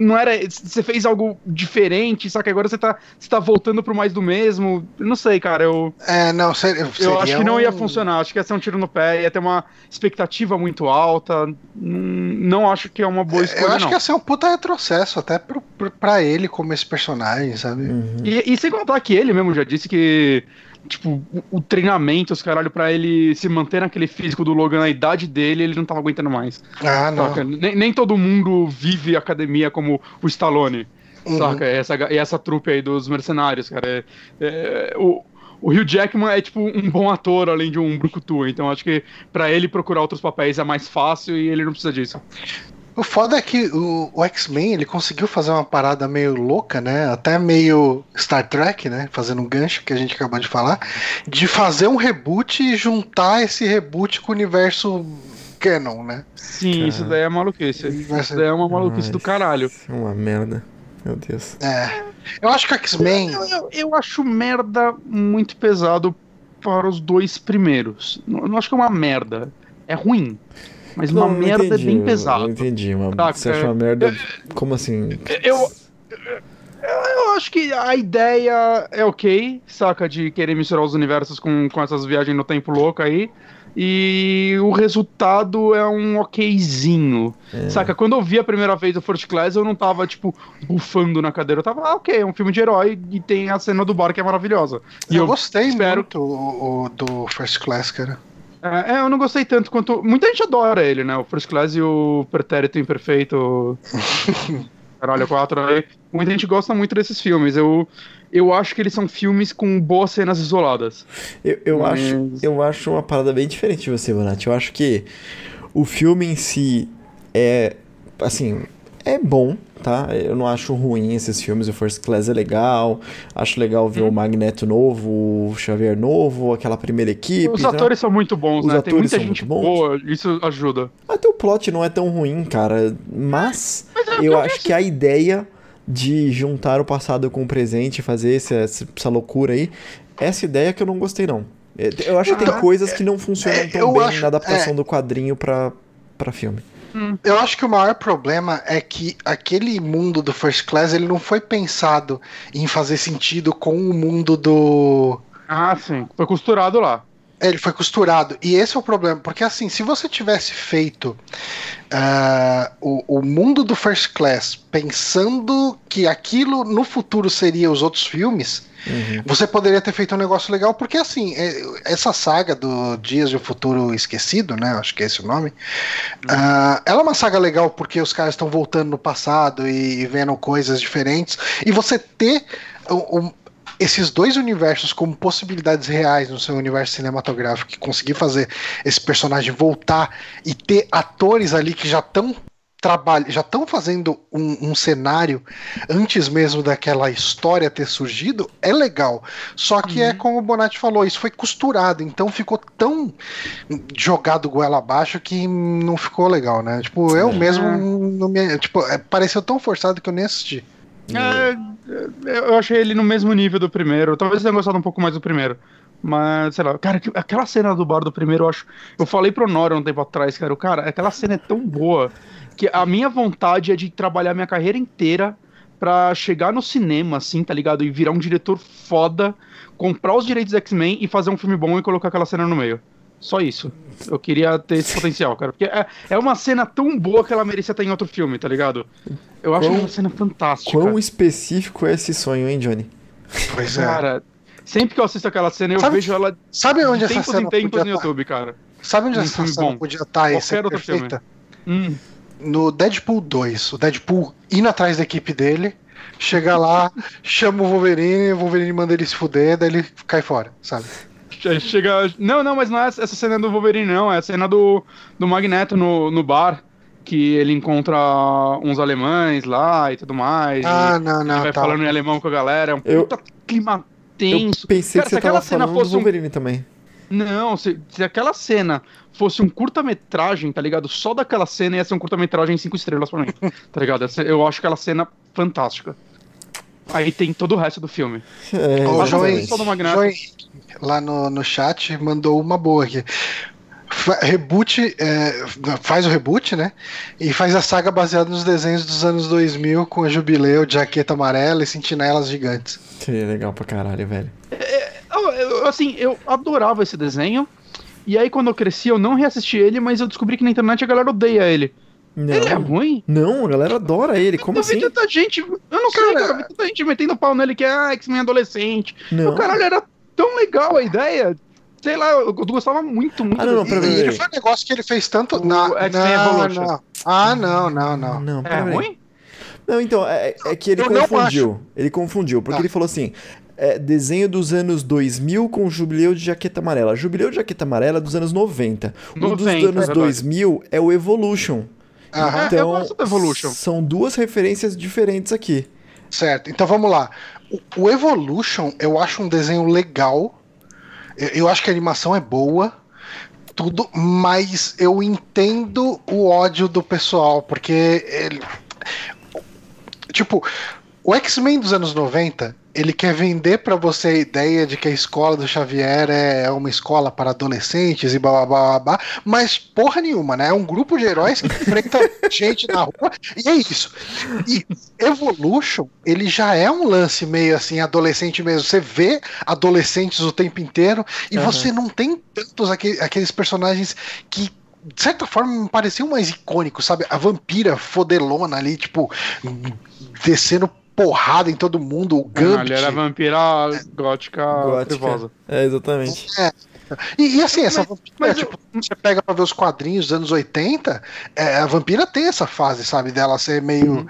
não era. Você fez algo diferente, só que agora você tá, você tá voltando pro mais do mesmo. Não sei, cara. Eu. É, não, seria, Eu acho que não ia funcionar. Acho que ia ser um tiro no pé, ia ter uma expectativa muito alta. Não, não acho que é uma boa escolha. Eu acho não. que ia ser um puta retrocesso, até pro, pro, pra ele como esse personagem, sabe? Uhum. E, e sem contar que ele mesmo já disse que tipo, o, o, treinamento, os caralho, pra ele se manter naquele físico do Logan na idade dele, ele não tava aguentando mais. Ah, não. Nem, nem, todo mundo vive academia como o Stallone. Uhum. Saca? E essa, e essa trupe aí dos mercenários, cara. É, é, o, o Hugh Jackman é tipo um bom ator, além de um brucutu. Então acho que para ele procurar outros papéis é mais fácil e ele não precisa disso. O foda é que o, o X-Men ele conseguiu fazer uma parada meio louca, né? Até meio Star Trek, né? Fazendo um gancho que a gente acabou de falar, de fazer um reboot e juntar esse reboot com o universo canon, né? Sim, Cara. isso daí é maluquice. Isso daí é uma maluquice Ai, do caralho. É uma merda. Meu Deus. É. Eu acho que X-Men. Eu, eu, eu, acho merda muito pesado para os dois primeiros. Não, não acho que é uma merda. É ruim. Mas Não, uma merda entendi, bem pesada. Eu entendi, mas Saca, você acha é- uma merda. Como assim? Eu, eu, eu acho que a ideia é ok, saca? De querer misturar os universos com, com essas viagens no tempo louca aí. E o resultado é um okzinho. É. Saca? Quando eu vi a primeira vez o First Class, eu não tava, tipo, bufando na cadeira. Eu tava, ah, ok, é um filme de herói e tem a cena do bar que é maravilhosa. E eu, eu, gostei espero- muito o, o do First Class, cara. É, eu não gostei tanto quanto. Muita gente adora ele, né? O First Class e o Pretérito Imperfeito. <laughs> Caralho, 4 aí. Muita gente gosta muito desses filmes. Eu, eu acho que eles são filmes com boas cenas isoladas. Eu, eu, Mas- acho, eu acho uma parada bem diferente de você, Bonatti. Eu acho que o filme em si é. Assim, é bom, tá? Eu não acho ruim esses filmes. O First Class é legal. Acho legal ver o Magneto novo, o Xavier novo, aquela primeira equipe. Os tá? atores são muito bons, Os né? Tem atores muita são gente muito bons. boa, isso ajuda. Até o plot não é tão ruim, cara. Mas é eu acho que a ideia de juntar o passado com o presente e fazer essa, essa loucura aí, essa ideia que eu não gostei, não. Eu acho que tem Ah, coisas que não funcionam é, tão bem acho- na adaptação é. do quadrinho pra, pra filme. Eu acho que o maior problema é que aquele mundo do First Class ele não foi pensado em fazer sentido com o mundo do. Ah, sim. Foi costurado lá. Ele foi costurado. E esse é o problema. Porque assim, se você tivesse feito ah, o, o mundo do First Class pensando que aquilo no futuro seria os outros filmes, Uhum. você poderia ter feito um negócio legal. Porque assim, é- essa saga do Dias de um Futuro Esquecido, né? Acho que é esse o nome. ah, ela é uma saga legal porque os caras estão voltando no passado e, e vendo coisas diferentes. E você ter esses dois universos como possibilidades reais no seu universo cinematográfico, e conseguir fazer esse personagem voltar e ter atores ali que já estão trabalho, já estão fazendo um, um cenário antes mesmo daquela história ter surgido, é legal. Só que é como o Bonatti falou, isso foi costurado, então ficou tão jogado goela abaixo que não ficou legal, né? Tipo, eu É. mesmo não me, tipo, é, pareceu tão forçado que eu nem assisti. É, eu achei ele no mesmo nível do primeiro. Talvez eu tenha gostado um pouco mais do primeiro. Mas, sei lá, cara, que- aquela cena do bar do primeiro, eu acho. Eu falei pro Nora um tempo atrás, cara, cara, aquela cena é tão boa que a minha vontade é de trabalhar minha carreira inteira pra chegar no cinema, assim, tá ligado? E virar um diretor foda, comprar os direitos X-Men e fazer um filme bom e colocar aquela cena no meio. Só isso. Eu queria ter esse potencial, cara. Porque é, é uma cena tão boa que ela merecia estar em outro filme, tá ligado? Eu acho Quão- uma cena fantástica. Quão específico é esse sonho, hein, Johnny? Pois é. Cara, sempre que eu assisto aquela cena, eu Sabe- vejo ela Sabe onde de essa tempos cena em tempos podia no estar? YouTube, cara. Sabe onde Um essa filme cena bom. podia estar e Qualquer ser outro perfeita? Hum. No Deadpool 2. O Deadpool indo atrás da equipe dele, chega lá, <laughs> chama o Wolverine, o Wolverine manda ele se fuder, daí ele cai fora, sabe? Che- Chega. Não, não, mas não é essa cena do Wolverine, não. É a cena do, do Magneto no, no bar. Que ele encontra uns alemães lá e tudo mais. Ah, e não, ele não, vai tá. falando em alemão com a galera. É um Eu- puta clima Eu tenso. pensei Cara, que se você tava aquela cena do fosse um- Wolverine também. Não, se, se aquela cena fosse um curta-metragem, tá ligado? Só daquela cena ia ser um curta-metragem cinco estrelas pra mim. tá ligado? Eu acho aquela cena fantástica. Aí tem todo o resto do filme. É, Mas João, é. João lá no, no chat, mandou uma boa aqui. Fa- Reboot, é, faz o reboot, né? E faz a saga baseada nos desenhos dos anos 2000 com a Jubileu, Jaqueta Amarela e Sentinelas Gigantes. Seria legal pra caralho, velho. Eu- eu- assim, eu adorava esse desenho. E aí, quando eu cresci, eu não reassisti ele, mas eu descobri que na internet a galera odeia ele. Não, Ele é ruim? não, a galera adora ele. Como eu vi assim? tanta gente. Eu não sei, Cara-. Eu vi tanta gente metendo pau nele que é ah, X-Men adolescente. Não. O caralho era tão legal a ideia. Sei lá, eu, gostava muito, muito. Ah, não, não, pera, E pera, ele foi um negócio que ele fez tanto. O na, X-Men não, Evolution. não. Ah, não, não, não. Não, É ruim? Não, então, é, é que ele Eu não confundiu. Ele confundiu, porque Tá. ele falou assim: é, desenho dos anos 2000 com jubileu de jaqueta amarela. Jubileu de jaqueta amarela é dos anos 90. O 90, dos é anos verdade. 2000 é o Evolution. Aham, É, eu Então, gosto do Evolution. são duas referências diferentes aqui. certo. Então vamos lá. O, o Evolution eu acho um desenho legal. Eu, eu acho que a animação é boa. Tudo, mas eu entendo o ódio do pessoal, porque ele. Tipo, O X-Men dos anos 90, ele quer vender pra você a ideia de que a escola do Xavier é uma escola para adolescentes e blá blá blá, blá, blá mas porra nenhuma, né? É um grupo de heróis que enfrenta <laughs> gente na rua e é isso. E Evolution, ele já é um lance meio assim, adolescente mesmo. Você vê adolescentes o tempo inteiro e Aham. você não tem tantos aquele- aqueles personagens que de certa forma me pareciam mais icônicos, sabe? A vampira fodelona ali, tipo, descendo porrada em todo mundo, o Gambit. era a vampira gótica, Gótica. trevosa. É, exatamente. E, e assim, essa Mas- vampira, mas tipo, você pega pra ver os quadrinhos dos anos 80, é, a vampira tem essa fase, sabe? Dela ser meio Uhum.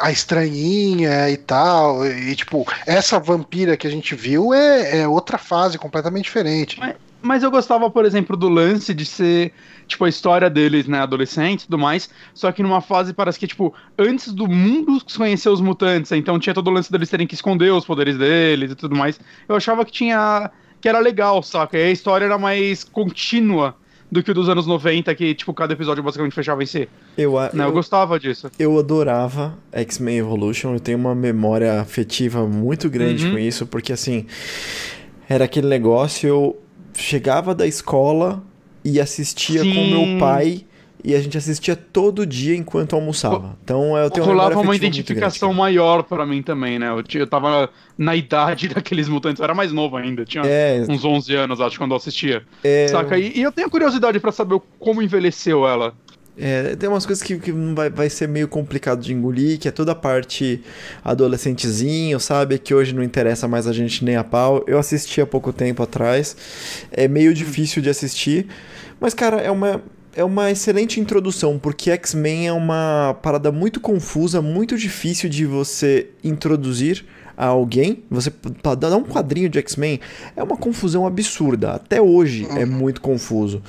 a estranhinha e tal. E, tipo, essa vampira que a gente viu é, é outra fase completamente diferente. Mas, mas eu gostava, por exemplo, do lance de ser, tipo, a história deles, né, adolescentes e tudo mais, só que numa fase parece que, tipo, antes do mundo conhecer os mutantes, então tinha todo o lance deles terem que esconder os poderes deles e tudo mais. Eu achava que tinha. que era legal, saca? E a história era mais contínua do que o dos anos 90, que, tipo, cada episódio basicamente fechava em si. Eu, Né? Eu eu, gostava disso. eu adorava X-Men Evolution, eu tenho uma memória afetiva muito grande Uhum. com isso, porque assim, era aquele negócio, eu chegava da escola e assistia com Sim. meu pai, e a gente assistia todo dia enquanto almoçava. Então eu tenho uma Rolava uma muito identificação maior pra mim também, né? Eu, eu tava na idade <laughs> daqueles mutantes, eu era mais novo ainda, tinha. É, uns 11 anos, acho, quando eu assistia. é, Saca? E, e eu tenho curiosidade pra saber como envelheceu ela. É, tem umas coisas que, que vai, vai ser meio complicado de engolir, que é toda a parte adolescentezinho, sabe? Que hoje não interessa mais a gente nem a pau. Eu assisti há pouco tempo atrás. É meio difícil de assistir. Mas, cara, é uma. É uma excelente introdução, porque X-Men é uma parada muito confusa, muito difícil de você introduzir a alguém. Você dar um quadrinho de X-Men é uma confusão absurda. Até hoje é muito confuso.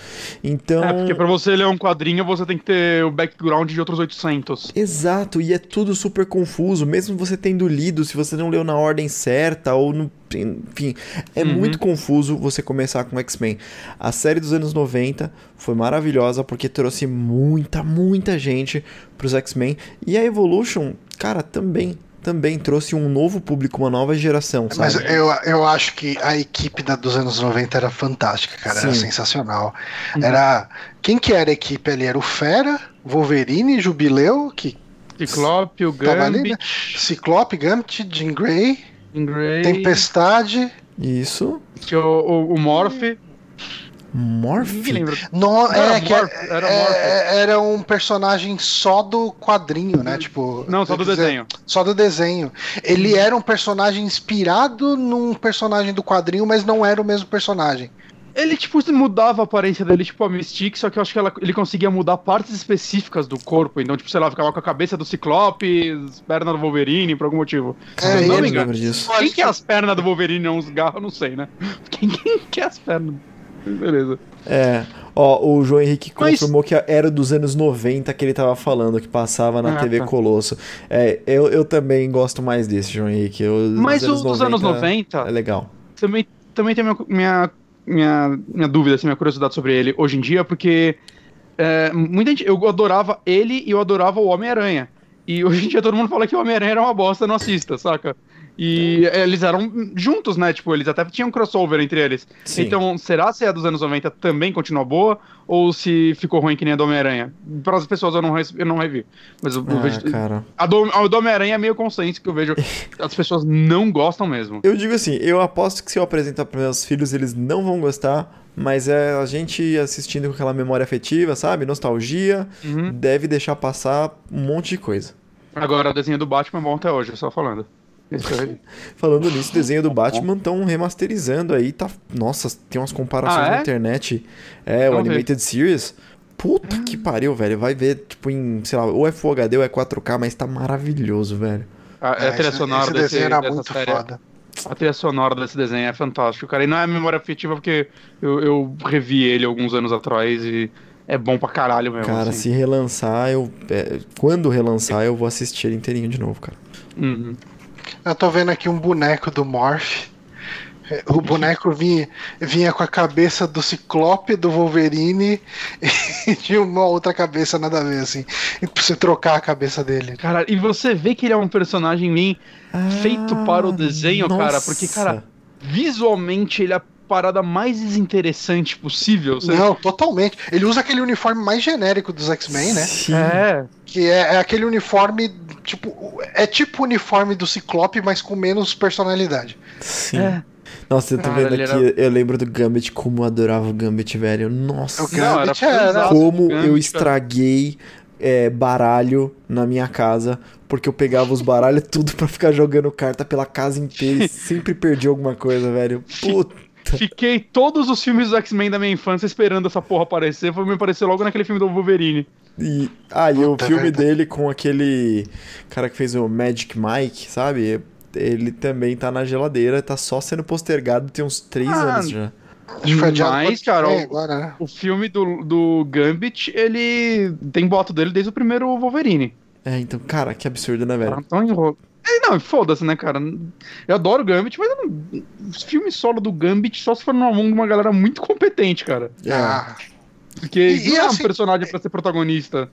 Então. É, porque pra você ler um quadrinho, você tem que ter o background de outros 800. Exato, e é tudo super confuso, mesmo você tendo lido, se você não leu na ordem certa ou no. Enfim, é Uhum. muito confuso você começar com X-Men. A série dos anos 90 foi maravilhosa porque trouxe muita, muita gente pros X-Men. E a Evolution, cara, também. Também trouxe um novo público, uma nova geração, Mas sabe? eu, eu acho que a equipe da, dos anos 90 era fantástica, cara. Era Sim. sensacional. Era. Quem que era a equipe ali? Era o Fera, Wolverine, Jubileu, que Ciclope, o ali, Gambit, né? Ciclope, Gambit, Jean Grey, Jean Grey, Tempestade. Isso. que o, o, o Morph. Morph? Ninguém lembra. No, Era é, que Morph, é- era é- Morph. era um personagem só do quadrinho, né? Tipo, Não, só do dizer, desenho. Só do desenho. Ele era um personagem inspirado num personagem do quadrinho, mas não era o mesmo personagem. Ele, tipo, mudava a aparência dele, tipo a Mystique, só que eu acho que ela- ele conseguia mudar partes específicas do corpo. Então, tipo, sei lá, ficava com a cabeça do Ciclope, as pernas do Wolverine, por algum motivo. É, não ele- me engano. Quem que é as pernas do Wolverine não os garros, eu não sei, né? <laughs> Quem, quem que é as pernas? Beleza. É, ó, o João Henrique Mas- confirmou que era dos anos 90 que ele tava falando, que passava na Ah, TV tá. Colosso. É, eu, eu também gosto mais desse, João Henrique. Eu, Mas o dos anos 90 É legal. também, também tem minha, minha, minha, minha dúvida, assim, minha curiosidade sobre ele hoje em dia, porque é, muita gente, eu adorava ele e eu adorava o Homem-Aranha. E hoje em dia todo mundo fala que o Homem-Aranha era uma bosta, não assista, saca? E é, eles eram juntos, né? Tipo, eles até tinham um crossover entre eles. Sim. Então, será se a dos anos 90 também continua boa? Ou se ficou ruim que nem a do Homem-Aranha? Para as pessoas eu não, eu não revi. Mas eu, eu Ah, vejo. cara. A do, a do Homem-Aranha é meio consenso que eu vejo. <laughs> As pessoas não gostam mesmo. Eu digo assim, eu aposto que se eu apresentar para meus filhos, eles não vão gostar, mas é a gente assistindo com aquela memória afetiva, sabe? Nostalgia, Uhum. deve deixar passar um monte de coisa. Agora, o desenho do Batman é bom até hoje, só falando. <laughs> Falando nisso, o desenho do Batman estão remasterizando aí, tá. Nossa, tem umas comparações Ah, é? na internet. É, o Vamos ver. Animated Series. Puta que pariu, velho. Vai ver, tipo, em, sei lá, ou é Full HD ou é 4K, mas tá maravilhoso, velho. A, a trilha esse, sonora esse desse, desenho era muito série. foda. A trilha sonora desse desenho é fantástico, cara. E não é memória afetiva porque eu, eu revi ele alguns anos atrás e é bom pra caralho mesmo. Cara, assim. se relançar, eu. é, quando relançar, eu vou assistir ele inteirinho de novo, cara. Uhum. Eu tô vendo aqui um boneco do Morph O boneco vinha, vinha com a cabeça do Ciclope, do Wolverine <laughs> e de uma outra cabeça nada a ver, assim. E pra você trocar a cabeça dele. Cara, e você vê que ele é um personagem bem feito para o desenho, cara, porque, cara, Nossa. visualmente ele é parada mais desinteressante possível. Você- Não, totalmente. Ele usa aquele uniforme mais genérico dos X-Men, né? Sim. É, Que é, é aquele uniforme, tipo, é tipo o uniforme do Ciclope, mas com menos personalidade. Sim. é. Nossa, eu tô Cara, vendo aqui, eu lembro do Gambit, como eu adorava o Gambit, velho. Nossa, O Gambit Não, era era. como Gambit, eu estraguei é, baralho na minha casa, porque eu pegava os baralhos tudo pra ficar jogando carta pela casa inteira e <laughs> sempre perdi alguma coisa, velho. Puta. Fiquei todos os filmes do X-Men da minha infância esperando essa porra aparecer. Foi me aparecer logo naquele filme do Wolverine. E, ah, e o filme verdade. dele com aquele cara que fez o Magic Mike, sabe? Ele também tá na geladeira, tá só sendo postergado tem uns três Ah, anos já. Acho que foi Mas, cara, o- agora, né? O filme do, do Gambit, ele tem boto dele desde o primeiro Wolverine. É, então, cara, que absurdo, né, velho? Então enrola. É, não, foda-se, né, cara? Eu adoro o Gambit, mas eu não... os filmes solo do Gambit só se for na mão de uma galera muito competente, cara. É. Ah, Porque E- e não é um assim- personagem pra ser protagonista.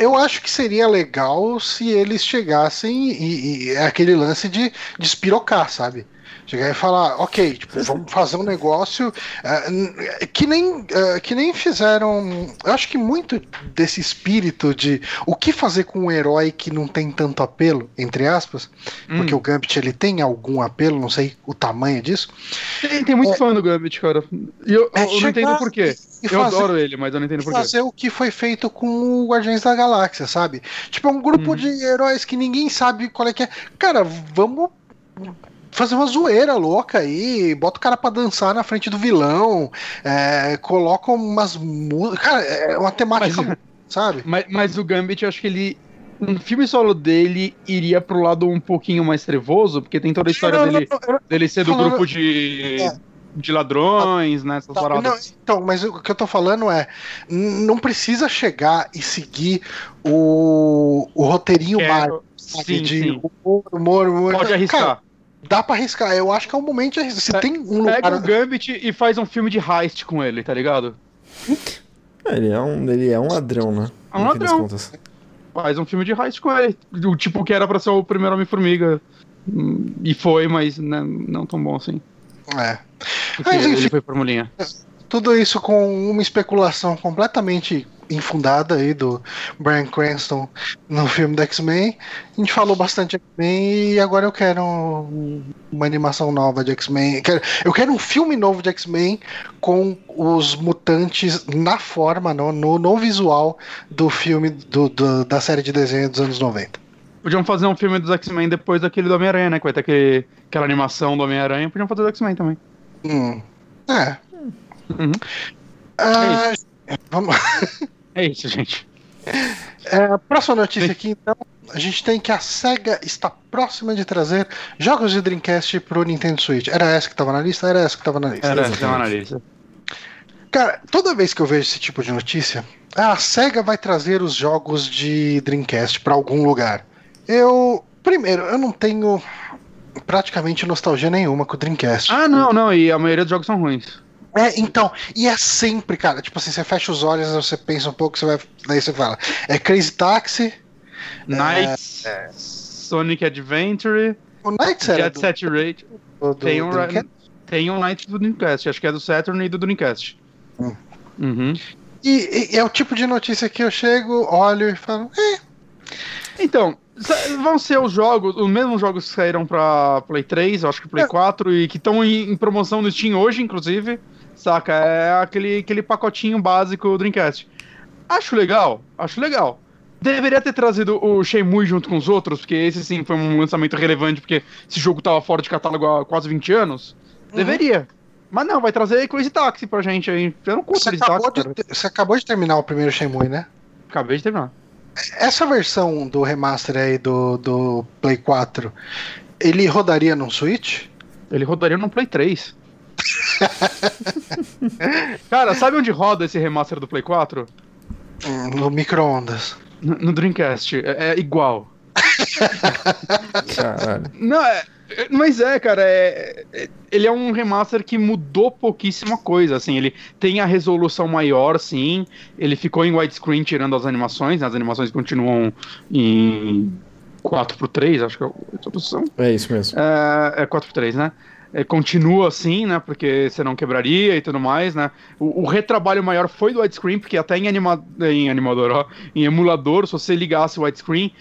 eu acho que seria legal se eles chegassem e, e é aquele lance de, de espirocar, sabe? Chegar e falar, ok, tipo, vamos fazer um negócio n- que, nem, eh, que nem fizeram. Eu acho que muito desse espírito de o que fazer com um herói que não tem tanto apelo, entre aspas, porque Hum. o Gambit ele tem algum apelo, não sei o tamanho disso. Tem, tem muito fã do Gambit, cara. E eu, É eu não entendo por quê. Eu fazer- adoro ele, mas eu não entendo por quê. fazer o que foi feito com o Guardiões da Galáxia, sabe? Tipo, é um grupo Uhum. de heróis que ninguém sabe qual é que é. Cara, vamos fazer uma zoeira louca aí, bota o cara pra dançar na frente do vilão, é, coloca umas músicas. Cara, é uma temática, Mas- sabe? Mas, mas o Gambit, eu acho que ele. Um filme solo dele iria pro lado um pouquinho mais trevoso, porque tem toda a história Não, não, dele, não, eu- dele ser do falando- grupo de, É. de ladrões, né? Essas Tá, não, então, mas o que eu tô falando é, não precisa chegar e seguir o, o roteirinho Quero-? Sim, de sim. humor, humor, humor. Pode Cara, arriscar. Dá pra arriscar. Eu acho que é o momento de arriscar. Se Pe- tem um Pega o lugar. Gambit e faz um filme de heist com ele, tá ligado? É, Ele é um, ele é um ladrão, né? É um No ladrão. Faz um filme de heist com ele. O tipo que era pra ser o primeiro Homem-Formiga. E foi, mas né, não tão bom assim. É. Porque Mas, enfim. ele foi formulinha. Tudo isso com uma especulação completamente infundada aí do Brian Cranston no filme do X-Men. A gente falou bastante de X-Men e agora eu quero um- uma animação nova de X-Men. Eu quero um filme novo de X-Men com os mutantes na forma, no, no, no visual do filme do, do- da série de desenho dos anos 90. Podiam fazer um filme dos X-Men depois daquele do Homem-Aranha, né? Que vai ter aquele, aquela animação do Homem-Aranha. Podiam fazer do X-Men também. Hum. É. Uhum. Ah, vamos <laughs> É isso, gente. É, próxima notícia aqui, então. A gente tem que a SEGA está próxima de trazer jogos de Dreamcast pro Nintendo Switch. Era essa que estava na lista? Era essa que estava na lista. Era, Exatamente. dá uma analista. Cara, toda vez que eu vejo esse tipo de notícia, a SEGA vai trazer os jogos de Dreamcast para algum lugar. Eu. Primeiro, eu não tenho praticamente nostalgia nenhuma com o Dreamcast. Ah, não, não. E a maioria dos jogos são ruins. É, então, e é sempre, cara, tipo assim, você fecha os olhos, você pensa um pouco, você vai. Daí você fala. É Crazy Taxi, Knights, Sonic Adventure, o Knights era Jet do, Set do, do Tem um, tem um Knights do Dreamcast. Acho que é do Saturn e do Dreamcast. Hum. Uhum. E, e é o tipo de notícia que eu chego, olho e falo, é, Então, vão ser os jogos, os mesmos jogos que saíram pra Play 3, eu acho que Play É. 4, e que estão em, em promoção no Steam hoje, inclusive. Saca? É aquele, aquele pacotinho básico Dreamcast. Acho legal, acho legal. Deveria ter trazido o Shenmue junto com os outros, porque esse sim foi um lançamento relevante, porque esse jogo tava fora de catálogo há quase 20 anos. Uhum. Deveria. Mas não, vai trazer Crazy Taxi pra gente aí. Eu não curto você, Crazy Taxi, de, você acabou de terminar o primeiro Shenmue, né? Acabei de terminar. Essa versão do remaster aí do, do Play 4, ele rodaria num Switch? Ele rodaria no Play 3. <laughs> Cara, sabe onde roda esse remaster do Play 4? Hum, No micro-ondas. No no Dreamcast. É, é igual. Caralho. Não, é, Mas é, cara, é, é, ele é um remaster que mudou pouquíssima coisa, assim, ele tem a resolução maior, sim, ele ficou em widescreen tirando as animações, né, as animações continuam em 4x3, acho que é a solução. É isso mesmo. É, é 4x3, né? É, continua assim, né? Porque você não quebraria e tudo mais, né? O, o retrabalho maior foi do widescreen, porque até em, anima, em animador, ó, em emulador, se você ligasse o widescreen,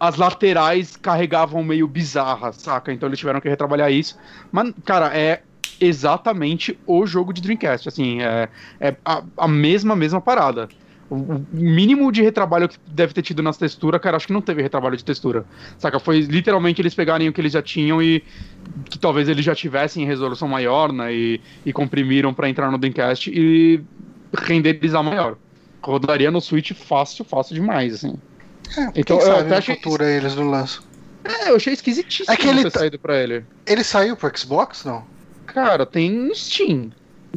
as laterais carregavam meio bizarras, saca? Então eles tiveram que retrabalhar isso. Mas, cara, é exatamente o jogo de Dreamcast, assim, é, é a, a mesma, mesma parada. O mínimo de retrabalho que deve ter tido nas texturas, cara, acho que não teve retrabalho de textura. Saca? Foi literalmente eles pegarem o que eles já tinham e que talvez eles já tivessem em resolução maior, né? E, e comprimiram para entrar no Dreamcast e renderizar maior. Rodaria no Switch fácil, fácil demais, assim. É, então, eu até achei... futuro eles não lançam. É, eu achei esquisitíssimo é que ele ter saído pra ele. Ele saiu pro Xbox, não? Cara, tem no Steam.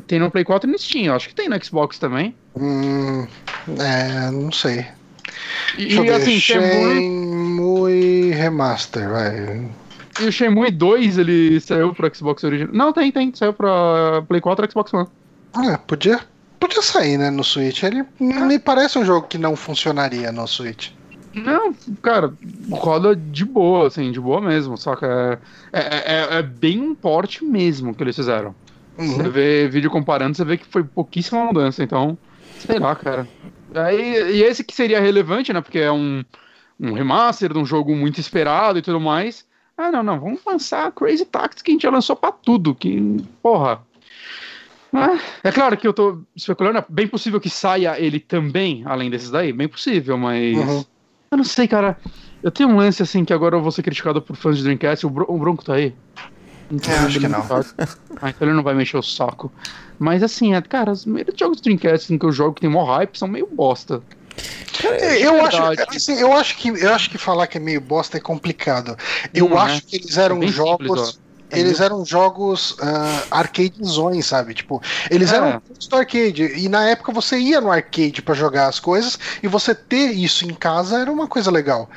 Tem no Play 4 e no Steam. Eu acho que tem no Xbox também. Hum, é, não sei. E, e assim, Shenmue Remaster, vai. E o Shenmue 2, ele saiu pro Xbox original? Não, tem, tem. Saiu pra Play 4 e Xbox One. É, podia, podia sair, né, no Switch. Ele ah. me parece um jogo que não funcionaria no Switch. Não, cara, roda de boa, assim, de boa mesmo. Só que é, é, é, é bem um porte mesmo que eles fizeram. Uhum. Você vê vídeo comparando, você vê que foi pouquíssima mudança, então, sei lá, cara. Aí, e esse que seria relevante, né? Porque é um, um remaster de um jogo muito esperado e tudo mais. Ah, não, não, vamos lançar Crazy Tactics que a gente já lançou pra tudo. Que, porra. Ah, é claro que eu tô especulando, é bem possível que saia ele também, além desses daí, bem possível, mas. Uhum. Eu não sei, cara. Eu tenho um lance assim que agora eu vou ser criticado por fãs de Dreamcast. O, Bron o Bronco tá aí. Então, é, acho que não. Ah, então ele não vai mexer o saco. Mas assim, é, cara, os primeiros jogos do Dreamcast assim, que eu jogo que tem mó hype são meio bosta. É, eu, acho, assim, eu, acho que, eu acho que falar que é meio bosta é complicado. Eu hum, acho é. que eles eram é jogos. Simples, eles eram jogos uh, arcadezões, sabe? Tipo, eles é. eram do arcade. E na época você ia no arcade para jogar as coisas e você ter isso em casa era uma coisa legal.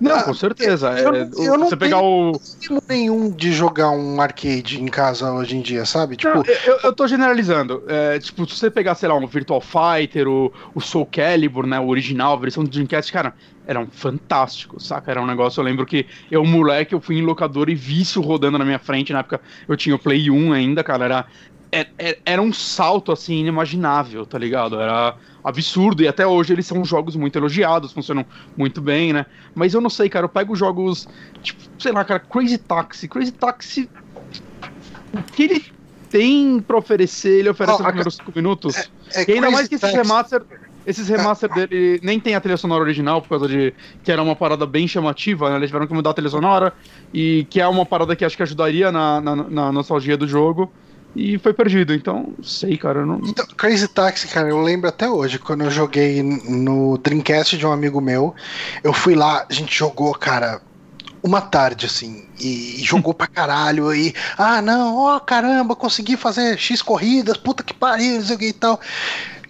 Não, uh, com certeza. Eu, é, eu, eu não você pegar o nenhum de jogar um arcade em casa hoje em dia, sabe? Tipo, não, eu, eu tô generalizando. É, tipo, se você pegar, sei lá, um Virtual Fighter, o, o Soul Calibur, né, o original, a versão do Dreamcast, cara, eram fantásticos, saca? Era um negócio, eu lembro que eu, moleque, eu fui em locador e vi isso rodando na minha frente, na época eu tinha o Play 1 ainda, cara, era, era, é, é, era um salto, assim, inimaginável, tá ligado? Era absurdo, e até hoje eles são jogos muito elogiados, funcionam muito bem, né? Mas eu não sei, cara, eu pego jogos, tipo, sei lá, cara, Crazy Taxi, Crazy Taxi, o que ele tem pra oferecer, ele oferece oh, nos primeiros 5 minutos, é, é e ainda mais que esse remaster esses remaster dele nem tem a trilha sonora original, por causa de que era uma parada bem chamativa, né? Eles tiveram que mudar a trilha sonora, e que é uma parada que acho que ajudaria na, na, na nostalgia do jogo. E foi perdido, então, sei, cara. Não... Então, Crazy Taxi, cara, eu lembro até hoje, quando eu joguei no Dreamcast de um amigo meu, eu fui lá, a gente jogou, cara, uma tarde, assim, e, e jogou pra caralho, e, ah, não, ó, oh, caramba, consegui fazer X corridas, puta que pariu, não e tal.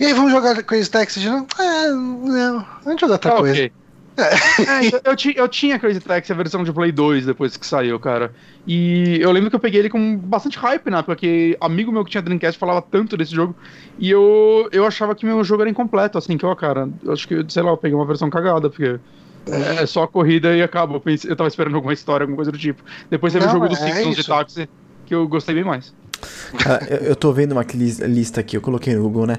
E aí, vamos jogar Crazy Taxi de novo? Ah, não, vamos jogar outra ah, coisa. Okay. É. é, eu, eu, tinha Crazy Taxi, a versão de Play 2, depois que saiu, cara. E eu lembro que eu peguei ele com bastante hype, né? Porque amigo meu que tinha Dreamcast falava tanto desse jogo. E eu, eu achava que meu jogo era incompleto, assim, que, ó, cara, eu acho que, sei lá, eu peguei uma versão cagada, porque é só a corrida e acaba. Eu, pensei, eu tava esperando alguma história, alguma coisa do tipo. Depois teve o jogo dos é Simpsons de táxi, que eu gostei bem mais. Ah, eu, eu tô vendo uma lista aqui, eu coloquei no Google, né?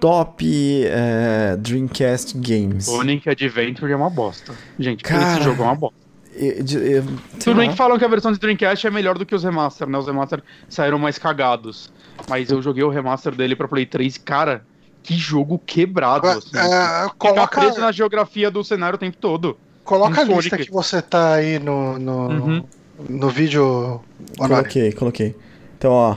Top é, Dreamcast Games. Sonic Adventure é uma bosta. Gente, Cara, esse jogo é uma bosta. Eu, eu, Tudo bem que falam que a versão de Dreamcast é melhor do que os remaster, né? Os remaster saíram mais cagados. Mas eu joguei o remaster dele pra Play 3 cara, que jogo quebrado. Assim. É, coloca... Fica preso na geografia do cenário o tempo todo. Coloca um a lista que você tá aí no, no, uhum. no vídeo. Coloquei, coloquei. Então, ó.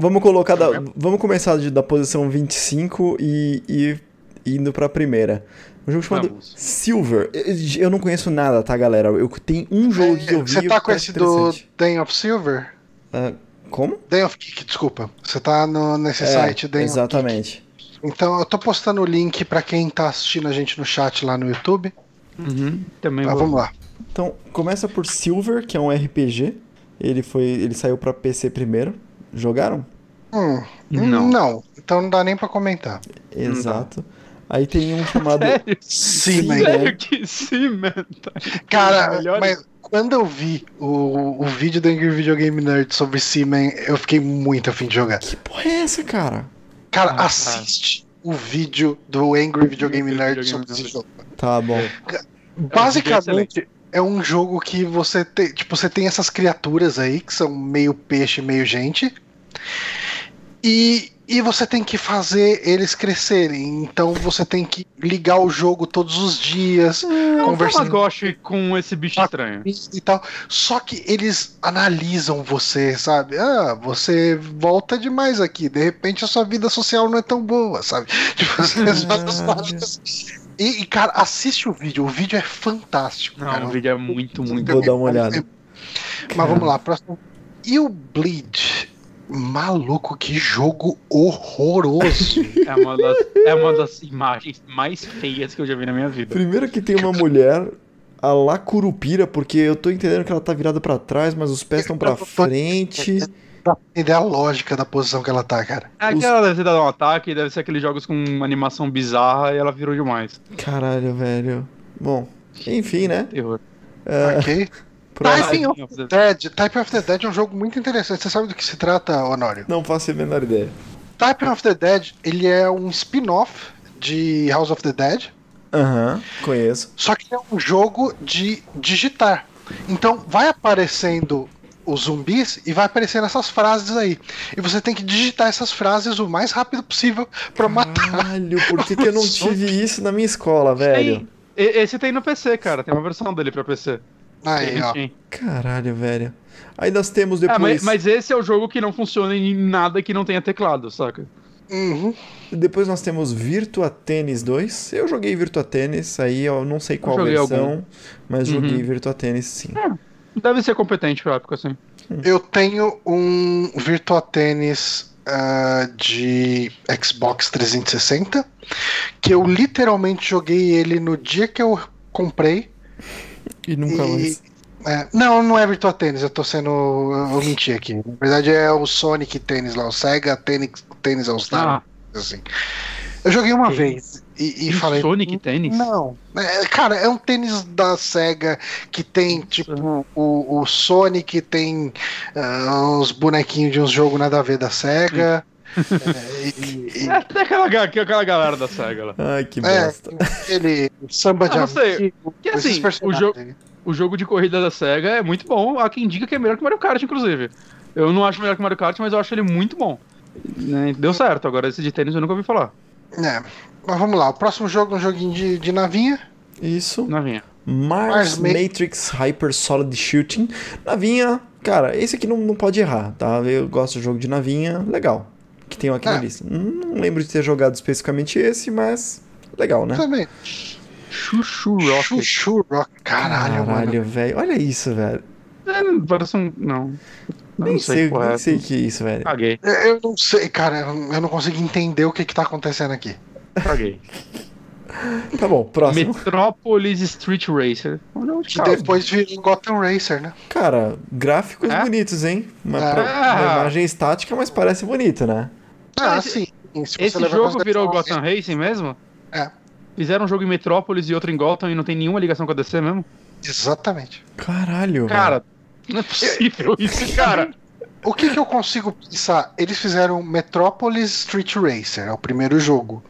Vamos colocar da, vamos começar de, da posição 25 e, e indo pra primeira. Um jogo chamado vamos. Silver. Eu, eu, não conheço nada, tá, galera? Eu tenho um jogo que eu vi. Você tá com esse do Day of Silver? Uh, como? Day of Kick, desculpa. Você tá no, nesse é, site Day Exatamente. Então eu tô postando o link para quem tá assistindo a gente no chat lá no YouTube. Uhum, também tá, vou. Vamos lá. Então, começa por Silver, que é um RPG. Ele foi, ele saiu pra PC primeiro. Jogaram? Hum, Não. não. Então não dá nem pra comentar. Exato. Aí tem um <laughs> chamado mas- Sério que sim, mano. Cara, Melhor- mas quando eu vi o, o vídeo do Angry Video Game Nerd sobre Seaman, eu fiquei muito afim de jogar. Que porra é essa, cara? Cara, Ah, assiste o vídeo do Angry Video Game Nerd sobre esse jogo. Tá bom. Basicamente, é um jogo que você tem, tipo, você tem essas criaturas aí que são meio peixe, meio gente. E, e você tem que fazer eles crescerem. Então você tem que ligar o jogo todos os dias, É um conversando Tamagotchi com esse bicho estranho. e tal. Só que eles analisam você, sabe? Ah, você volta demais aqui. De repente a sua vida social não é tão boa, sabe? <laughs> Tipo, você. <laughs> E, e, cara, assiste o vídeo. O vídeo é fantástico. Não, cara. o vídeo é muito, muito Vou dar uma olhada. Mas vamos lá, próximo. E o Bleed? Maluco, que jogo horroroso. <laughs> É uma, das, é uma das imagens mais feias que eu já vi na minha vida. Primeiro que tem uma mulher a lá curupira, porque eu tô entendendo que ela tá virada pra trás, mas os pés estão pra frente. Pra entender a lógica da posição que ela tá, cara. É que ela deve ter dado um ataque, deve ser aqueles jogos com uma animação bizarra e ela virou demais. Caralho, velho. Bom, enfim, né? Terror. É, Ok? <laughs> próximo. Typing of the Dead. Typing of the Dead é um jogo muito interessante. Você sabe do que se trata, Honório? Não faço a menor ideia. Typing of the Dead, ele é um spin-off de House of the Dead, Aham, conheço. só que é um jogo de digitar. Então vai aparecendo os zumbis e vai aparecendo essas frases aí. E você tem que digitar essas frases o mais rápido possível pra matar. Caralho, <laughs> por que, que eu não tive isso na minha escola, velho? Tem, e- esse tem no PC, cara. Tem uma versão dele pra PC. Aí, ó. Sim. Caralho, velho. Aí nós temos É, depois. mas, mas esse é o jogo que não funciona em nada que não tenha teclado, saca? Uhum. Depois nós temos Virtua Tennis 2. Eu joguei Virtua Tennis, aí eu não sei qual versão, algum. mas Uhum. joguei Virtua Tennis sim. Deve ser competente pra época, assim. Eu tenho um Virtua Tennis ah, de Xbox 360 que eu literalmente joguei ele no dia que eu comprei. E nunca E- mais. é, não, não é Virtua Tennis, eu tô sendo. Eu menti aqui. Na verdade é o Sonic Tennis lá, o Sega Tennis, Tennis All Star. Ah, Assim. Eu joguei uma Que vez e, e falei. Sonic Tennis? Não. É, cara, é um tênis da SEGA que tem, tipo, o, o Sonic, tem ah, os bonequinhos de uns jogos nada a ver da SEGA. é, e, e- É até aquela, aquela galera da SEGA lá. Ai, que é, bosta. ele samba de Ah, não sei. Que assim, o aí. o jogo de corrida da SEGA é muito bom. Há quem diga que é melhor que Mario Kart, inclusive. Eu não acho melhor que Mario Kart, mas eu acho ele muito bom. Né, Deu certo, agora esse de tênis eu nunca ouvi falar. É, mas vamos lá, o próximo jogo é um joguinho de, de navinha. Isso. Navinha. Mars Mars Ma- Matrix Hyper Solid Shooting. Navinha, cara, esse aqui não, não pode errar, tá? Eu gosto de jogo de navinha, legal. Que tem aqui na É. lista. Não lembro de ter jogado especificamente esse, mas legal, né? Também. Chuchu Rocket. Chuchu Rock. Caralho, Caralho, mano. velho. Olha isso, velho. É, parece um. Não. Nem não sei, sei, qual nem é. sei o que é isso, velho. Caguei, Eu não sei, cara, eu não consigo entender o que, que tá acontecendo aqui. Caguei. Tá bom, próximo. Metropolis Street Racer. Que depois virou Gotham Racer, né? Cara, gráficos É? bonitos, hein? Uma, É. pro- uma imagem estática, mas parece bonito, né? Ah, sim. Esse jogo virou Gotham Racing mesmo? É. Fizeram um jogo em Metrópolis e outro em Gotham e não tem nenhuma ligação com a DC mesmo? Exatamente. Caralho, Cara, não é possível isso, cara. <laughs> O que, que eu consigo pensar? Eles fizeram Metropolis Street Racer, é o primeiro jogo.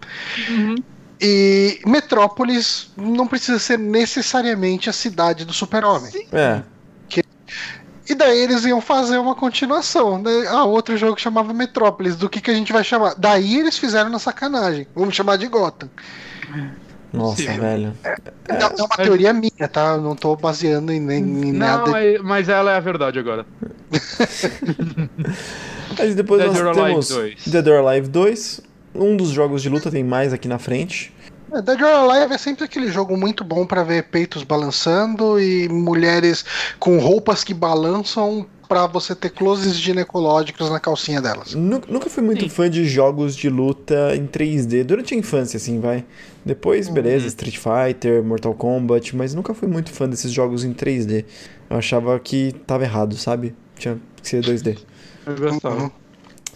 Uhum. E Metrópolis não precisa ser necessariamente a cidade do Super-Homem. É. E daí eles iam fazer uma continuação. Né? Ah, outro jogo que chamava Metrópolis. Do que, que a gente vai chamar? Daí eles fizeram na sacanagem. Vamos chamar de Gotham. Nossa, Possível. velho. É, é uma teoria minha, tá? Eu não tô baseando em, nem- em Não, nada. mas, mas ela é a verdade agora. <laughs> Aí depois Dead nós or Alive temos 2. Dead or Alive 2. Um dos jogos de luta tem mais aqui na frente. É, Dead or Alive é sempre aquele jogo muito bom pra ver peitos balançando e mulheres com roupas que balançam pra você ter closes ginecológicos na calcinha delas. Nu- Nunca fui muito Sim. fã de jogos de luta em 3D. Durante a infância, assim, vai. Depois, beleza, Street Fighter, Mortal Kombat, mas nunca fui muito fã desses jogos em 3D. Eu achava que tava errado, sabe? Tinha que ser 2D. Eu gostava.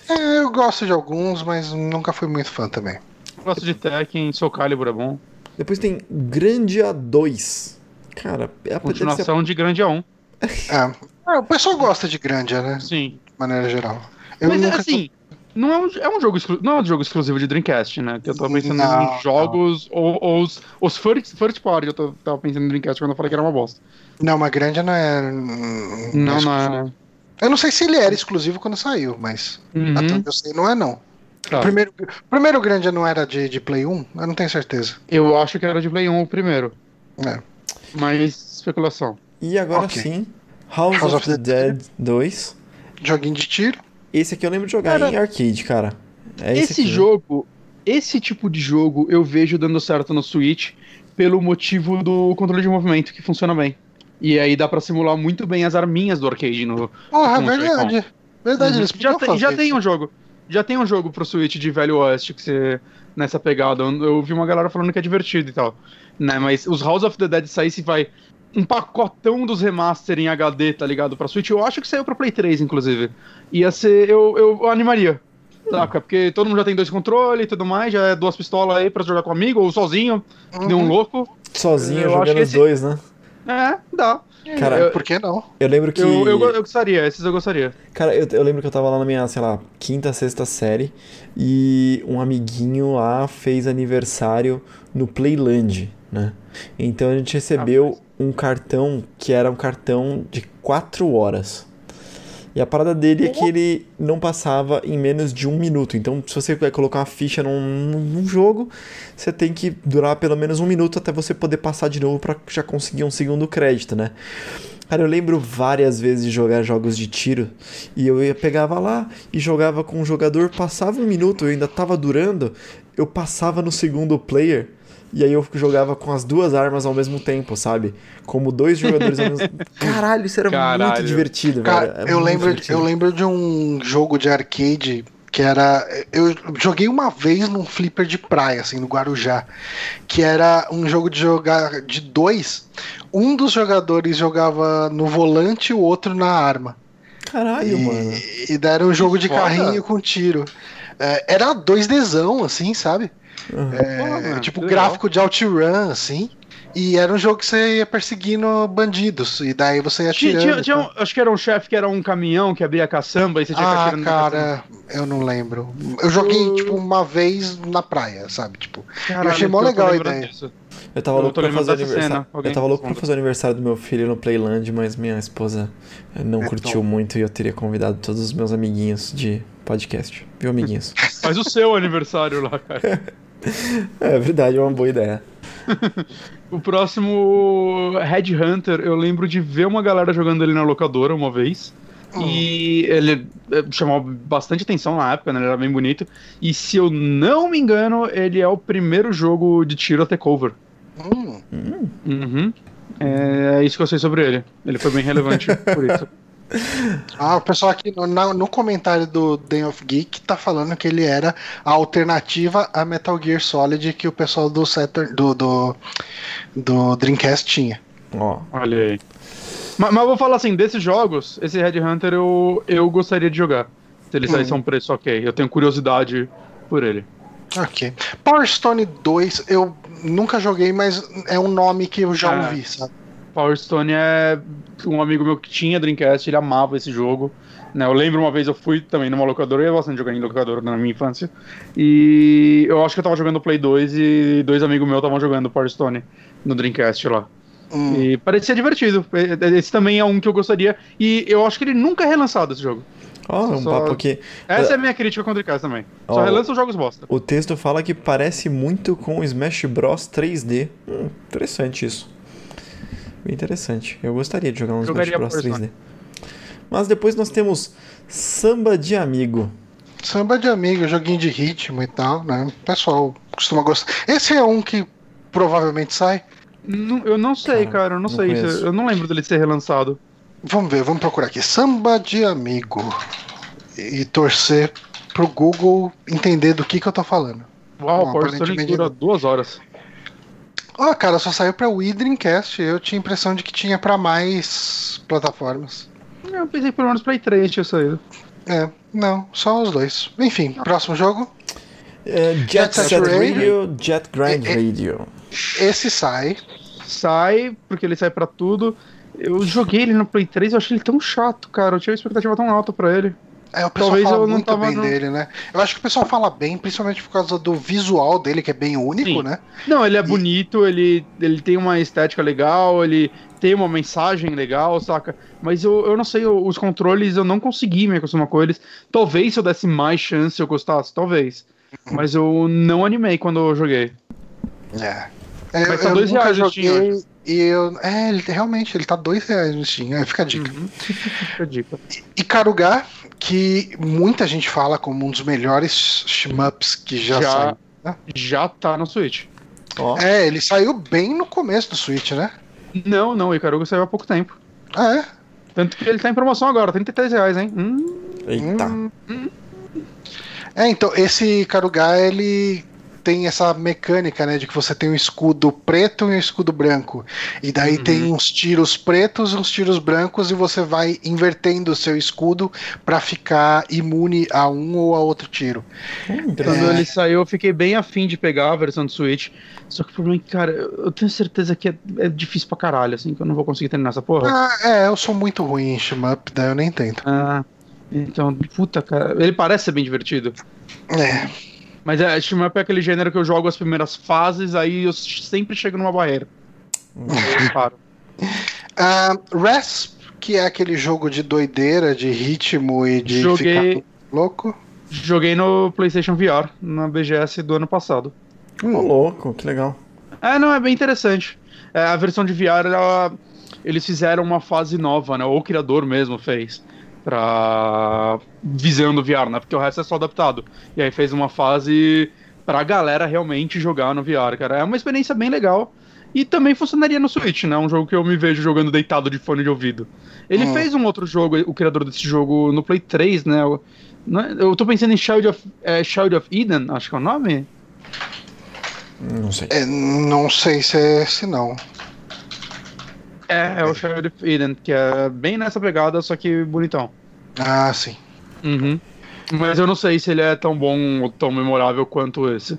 É, eu gosto de alguns, mas nunca fui muito fã também. Gosto de Tekken, Soul Calibur é bom. Depois tem Grandia 2. Cara, é a Continuação de Grande A1. É. É, o pessoal gosta de Grandia, né? Sim. De maneira geral. Eu Mas nunca assim, não é um, é um jogo exclu- não é um jogo exclusivo de Dreamcast, né? Que eu tava pensando Não, em jogos ou, ou os, os first, first party, eu tava pensando em Dreamcast quando eu falei que era uma bosta. Não, mas Grandia não é. Não, é não exclusivo. é. Eu não sei se ele era exclusivo quando saiu, mas. Uhum, Até onde eu sei, não é não. tá. O primeiro, o primeiro Grandia não era de, de Play 1? Eu não tenho certeza. Eu acho que era de Play 1 o primeiro. É. Mas especulação. E agora Ok. sim, House, House of, of the Dead 2. Joguinho de tiro. Esse aqui eu lembro de jogar Cara, em arcade, cara. É esse, esse aqui. jogo, esse tipo de jogo eu vejo dando certo no Switch pelo motivo do controle de movimento que funciona bem. E aí dá pra simular muito bem as arminhas do arcade no, Porra, Com o verdade. Verdade, Uhum. eles já, tem, fazer já tem um jogo. Já tem um jogo pro Switch de Velho Oeste que você. nessa pegada. Eu, eu vi uma galera falando que é divertido e tal. Né? Mas os House of the Dead saísse vai. Um pacotão dos remaster em HD, tá ligado? Pra Switch. Eu acho que saiu pra Play 3, inclusive. Ia ser. Eu, eu animaria. Saca? Porque todo mundo já tem dois controles e tudo mais, já é duas pistolas aí pra jogar com amigo ou sozinho, que nem um Uhum. louco. Sozinho Eu jogando os esse- dois, né? É, dá. Cara, eu, Por que não? Eu lembro que. eu, eu, eu gostaria, esses eu gostaria. Cara, eu, eu lembro que eu tava lá na minha, sei lá, quinta, sexta série e um amiguinho lá fez aniversário no Playland, né? Então a gente recebeu um cartão que era um cartão de 4 horas. E a parada dele é que ele não passava em menos de um minuto. Então, se você vai colocar uma ficha num, num jogo, você tem que durar pelo menos um minuto até você poder passar de novo pra já conseguir um segundo crédito, né? Cara, eu lembro várias vezes de jogar jogos de tiro e eu ia pegava lá e jogava com um jogador, passava um minuto, eu ainda tava durando, eu passava no segundo player e aí eu jogava com as duas armas ao mesmo tempo, sabe? Como dois jogadores ao mesmo <laughs> Caralho, isso era muito Caralho. divertido, Cara, velho. Eu muito lembro, divertido. eu lembro de um jogo de arcade que era. Eu joguei uma vez num flipper de praia, assim, no Guarujá. Que era um jogo de jogar de dois. Um dos jogadores jogava no volante e o outro na arma. Caralho, mano. E, e daí era um jogo de foda. carrinho com tiro. É, era 2Dzão, assim, sabe? Uhum. É, mano, tipo que legal. gráfico de OutRun, assim. E era um jogo que você ia perseguindo bandidos. E daí você ia Tinha, atirando. tinha- tinha um- acho que era um chefe que era um caminhão que abria a caçamba e você tinha que Ah, atirar no caçamba. cara, eu não lembro. Eu joguei, Eu- tipo, uma vez na praia, sabe? Tipo, Caralho, achei mó eu tô legal a ideia. disso. Eu tava Eu louco pra fazer aniversário. Eu tava louco pra fazer o aniversário do meu filho no Playland, mas minha esposa não É curtiu muito e eu teria convidado todos os meus amiguinhos de podcast. Viu, amiguinhos? <laughs> Faz o seu aniversário lá, cara. <laughs> é verdade, é uma boa ideia. <laughs> O próximo Red Hunter, eu lembro de ver uma galera jogando ele na locadora uma vez. E ele eh, chamou bastante atenção na época, né? Ele era bem bonito. E se eu não me engano, ele é o primeiro jogo de tiro a ter cover. Hum, Uhum. É isso que eu sei sobre ele. Ele foi bem relevante <laughs> por isso. Ah, o pessoal aqui no, no comentário do Day of Geek tá falando que ele era a alternativa a Metal Gear Solid que o pessoal do Saturn, do, do, do Dreamcast tinha. Ó, Olha aí. Mas, mas eu vou falar assim, desses jogos, esse Red Hunter eu, eu gostaria de jogar. Se ele saísse a um preço ok. Eu tenho curiosidade por ele. Ok. Power Stone 2, eu nunca joguei, mas é um nome que eu já Ah. ouvi, sabe? Power Stone é um amigo meu que tinha Dreamcast, ele amava esse jogo. Né, eu lembro uma vez eu fui também numa locadora, eu ia bastante jogar em locadora na minha infância. E eu acho que eu tava jogando Play 2 e dois amigos meus estavam jogando Power Stone no Dreamcast lá. Hum. E parecia divertido. Esse também é um que eu gostaria. E eu acho que ele nunca é relançado esse jogo. ó, um Só- papo aqui. Essa é a minha crítica com o Dreamcast também. Só Ó. relança os jogos bosta. O texto fala que parece muito com o Smash Bros 3D. Hum, interessante isso. Bem interessante. Eu gostaria de jogar um Jogaria Smash Bros Power 3D. Mas depois nós temos Samba de Amigo. Samba de amigo, joguinho de ritmo e tal, né? O pessoal costuma gostar. Esse é um que provavelmente sai. Não- eu não sei, Cara, cara. Eu não, não sei. conheço. Eu não lembro dele ser relançado. Vamos ver, vamos procurar aqui. Samba de amigo. E torcer pro Google entender do que, que eu tô falando. Uau, Bom, aparentemente- dura duas horas. Ó, cara, só saiu pra Wii e Dreamcast. Eu tinha a impressão de que tinha pra mais plataformas. Eu pensei que pelo menos Play 3 tinha saído. É, não, só os dois. Enfim, próximo jogo. É, Jet Jet Set Set Radio, Jet Grind é- Radio. Esse sai. Sai, porque ele sai pra tudo. Eu joguei ele no Play 3 e eu achei ele tão chato, cara. Eu tinha uma expectativa tão alta pra ele. É, o pessoal Talvez fala eu não muito bem no- dele, né? Eu acho que o pessoal fala bem, principalmente por causa do visual dele, que é bem único, Sim. né? Não, ele é bonito, ele, ele tem uma estética legal, ele tem uma mensagem legal, saca? Mas eu, eu não sei, eu- os controles eu não consegui me acostumar com eles. Talvez se eu desse mais chance eu gostasse, talvez. Mas eu não animei quando eu joguei. É. É, Mas tá eu dois reais no joguei Steam e eu. É, ele, realmente, ele tá dois reais no Steam. Fica a dica. Uhum. <laughs> Fica a dica. E Karuga, que muita gente fala como um dos melhores shmups que já, Já. saiu. Já tá no Switch. Ó, É, ele saiu bem no começo do Switch, né? Não, não, o Icaruga saiu há pouco tempo. Ah, é? Tanto que ele tá em promoção agora, 33 reais, hein? Hum, eita. Hum. É, então, esse Karuga, ele tem essa mecânica, né, de que você tem um escudo preto e um escudo branco. E daí Uhum. tem uns tiros pretos e uns tiros brancos e você vai invertendo o seu escudo pra ficar imune a um ou a outro tiro. Hum, interessante. Quando ele saiu, eu fiquei bem afim de pegar a versão do Switch. Só que o problema é que, cara, eu tenho certeza que é, é difícil pra caralho, assim, que eu não vou conseguir terminar essa porra. Ah, é, eu sou muito ruim em shmup, daí eu nem tento. Ah, então, puta, cara. Ele parece ser bem divertido. É, Mas é, Shmup é aquele gênero que eu jogo as primeiras fases, aí eu sempre chego numa barreira. <laughs> Ah, Rasp, que é aquele jogo de doideira, de ritmo e de Joguei- ficar louco. Joguei no PlayStation VR, na BGS do ano passado. Ô, louco, que legal. É, não, é bem interessante. É, a versão de VR, ela- eles fizeram uma fase nova, né? Ou o criador mesmo fez. Pra. visando o VR, né? Porque o resto é só adaptado. E aí fez uma fase pra galera realmente jogar no VR, cara. É uma experiência bem legal. E também funcionaria no Switch, né? Um jogo que eu me vejo jogando deitado de fone de ouvido. Ele Hum. fez um outro jogo, o criador desse jogo, no Play 3, né? Eu, é- eu tô pensando em Child of, é, Child of Eden, acho que é o nome. Não sei. É, não sei se é esse não. É, é o of Eden, que é bem nessa pegada, só que bonitão. Ah, sim. Uhum. Mas eu não sei se ele é tão bom ou tão memorável quanto esse.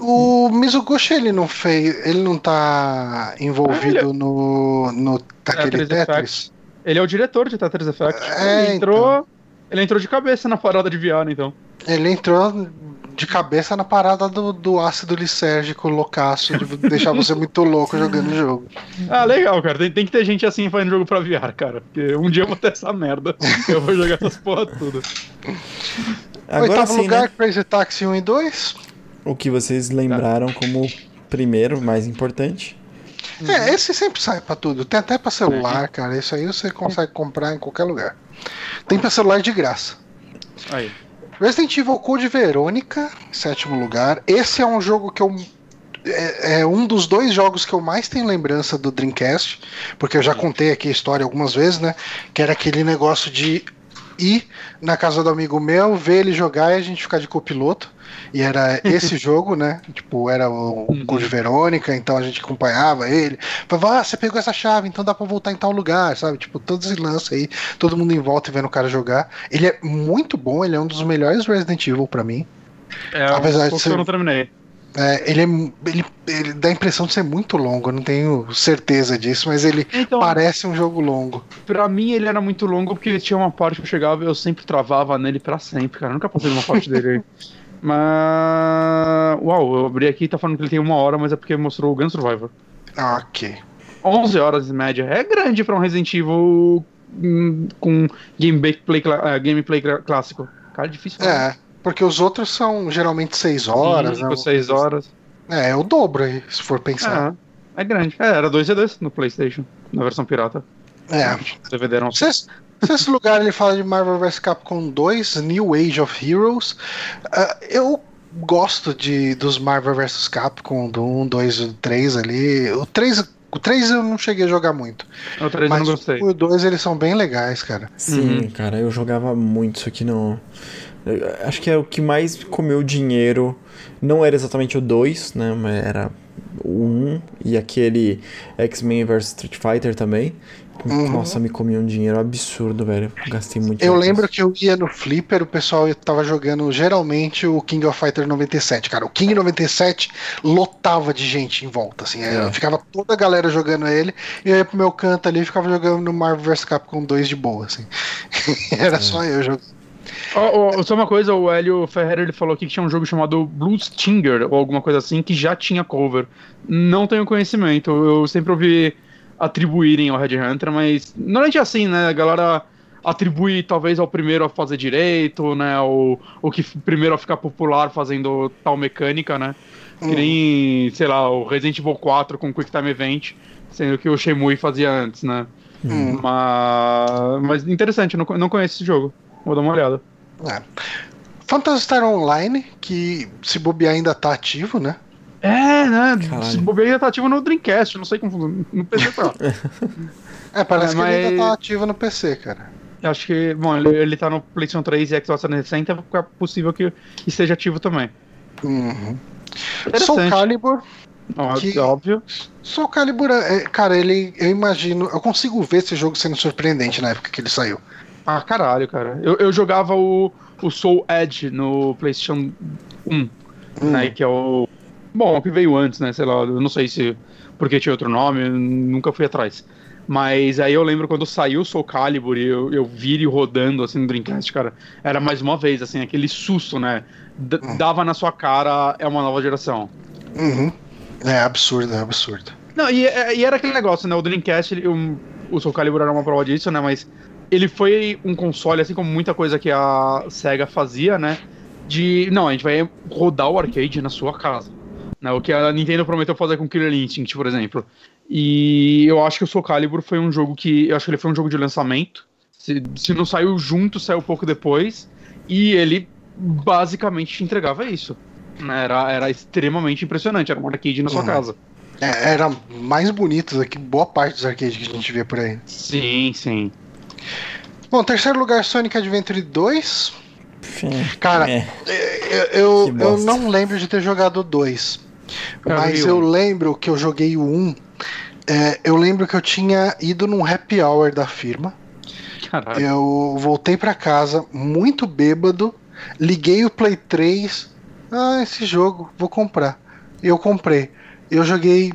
O Mizuguchi, ele não fez. Ele não tá envolvido Ah, ele- no. no daquele Tetris Tetris. Ele é o diretor de Tetris Effect. É, ele entrou. Ele entrou de cabeça na parada de VR, então. Ele entrou de cabeça na parada do, do ácido lisérgico loucaço, de <laughs> deixar você muito louco jogando o jogo. Ah, legal, cara. Tem, tem que ter gente assim fazendo jogo pra VR, cara. Porque um dia eu vou ter essa merda. Eu vou jogar essas porra tudo. Agora Oitavo sim, lugar, né? Crazy Taxi 1 e 2. O que vocês lembraram como primeiro, mais importante. É, esse sempre sai pra tudo. Tem até pra celular, cara. Isso aí você consegue comprar em qualquer lugar. Tem pra celular de graça. Aí. Resident Evil Code Verônica, sétimo lugar. Esse é um jogo que eu. É, é um dos dois jogos que eu mais tenho lembrança do Dreamcast, porque eu já contei aqui a história algumas vezes, né? Que era aquele negócio de ir na casa do amigo meu, ver ele jogar e a gente ficar de copiloto. E era esse <laughs> jogo, né? Tipo, era o Uhum. Code Verônica, então a gente acompanhava ele. Falava, ah, você pegou essa chave, então dá pra voltar em tal lugar, sabe? Tipo, todo esse lance aí, todo mundo em volta e vendo o cara jogar. Ele é muito bom, ele é um dos melhores Resident Evil pra mim. É, Apesar de ser- que eu não terminei. É, ele, é, ele, ele dá a impressão de ser muito longo, eu não tenho certeza disso, mas ele Então, parece um jogo longo. pra mim ele era muito longo porque tinha uma parte que eu chegava e eu sempre travava nele pra sempre, cara. Eu nunca passei de uma parte dele aí. <laughs> Mas. Uau, eu abri aqui e tá falando que ele tem uma hora, mas é porque mostrou o Gun Survivor. Ok. 11 horas em média. É grande pra um Resident Evil hum, com gameplay, eh, gameplay clássico. Cara, é difícil falar. É, porque os outros são geralmente 6 horas, né? 6 horas. É, é o dobro aí, se for pensar. É, é grande. É, era 2 CDs no PlayStation, na versão pirata. É. DVD era um Sexto, sexto lugar ele fala de Marvel vs Capcom 2, New Age of Heroes. Ah, eu gosto de dos Marvel vs Capcom do 1, 2 e 3 ali. O 3 O 3 eu não cheguei a jogar muito. O 3 mas eu não gostei. o 1 e o 2 eles são bem legais, cara. Sim, Uhum. cara, eu jogava muito isso aqui no. eu Acho que é o que mais comeu dinheiro. Não era exatamente o 2, né? Mas era o 1 e aquele X-Men vs Street Fighter também. Uhum. Nossa, me comia um dinheiro absurdo, velho. Gastei muito Eu lembro que eu ia no Flipper, o pessoal tava jogando geralmente o King of Fighter 97, cara. O King 97 lotava de gente em volta, assim. É. Ficava toda a galera jogando ele, e eu ia pro meu canto ali e ficava jogando no Marvel vs Capcom 2 de boa, assim. <laughs> Era só eu jogando. Ó, ó, só uma coisa, o Hélio Ferreira ele falou aqui que tinha um jogo chamado Blue Stinger, ou alguma coisa assim, que já tinha cover. Não tenho conhecimento, eu sempre ouvi atribuírem ao Red Hunter, mas normalmente é assim, né? A galera atribui talvez ao primeiro a fazer direito, né? O, o que primeiro a ficar popular fazendo tal mecânica, né? Que nem, sei lá, o Resident Evil 4 com Quick Time Event, sendo que o Shenmue fazia antes, né? Hum. Mas, mas interessante, não, não conheço esse jogo. Vou dar uma olhada. É. Phantasy Star Online, que se bobear ainda tá ativo, né? É, né? Caralho. Se bobear ainda tá ativo no Dreamcast, não sei como. No PC tá. <laughs> É, parece É, que ele ainda mas- tá ativo no PC, cara. Eu Acho que, bom, ele, ele tá no PlayStation 3 e Xbox 360, é possível que esteja ativo também. Uhum. Soul. Calibur, que- Óbvio. Soul Calibur, é, cara, ele, eu imagino, eu consigo ver esse jogo sendo surpreendente na época que ele saiu. Ah, caralho, cara. Eu, eu jogava o, o Soul Edge no PlayStation 1, né? Que é o. Bom, o que veio antes, né? Sei lá, eu não sei se. Porque tinha outro nome, nunca fui atrás. Mas aí eu lembro quando saiu o Soul Calibur e eu, eu vi ele rodando assim no Dreamcast, cara. Era mais uma vez, assim, aquele susto, né? D- dava na sua cara, é uma nova geração. Uhum. É absurdo, é absurdo. Não, e, é- e era aquele negócio, né? O Dreamcast, ele, o Soul Calibur era uma prova disso, né? Mas ele foi um console, assim como muita coisa que a SEGA fazia, né? De. Não, a gente vai rodar o arcade na sua casa. Né, o que a Nintendo prometeu fazer com Killer Instinct, por exemplo. E eu acho que o Soul Calibur foi um jogo que. Eu acho que ele foi um jogo de lançamento. Se, se não saiu junto, saiu pouco depois. E ele basicamente te entregava isso. né, Era, era extremamente impressionante. Era um arcade na sua Uhum. casa. É, era mais bonito do que boa parte dos arcades que a gente vê por aí. Sim, sim. Bom, terceiro lugar, Sonic Adventure 2. Enfim, Cara, é. eu, eu, eu não lembro de ter jogado o 2. Mas eu lembro que eu joguei o 1. É, eu lembro que eu tinha ido num happy hour da firma. Caralho. Eu voltei pra casa muito bêbado, liguei o Play 3. Ah, esse jogo, vou comprar. Eu comprei. Eu joguei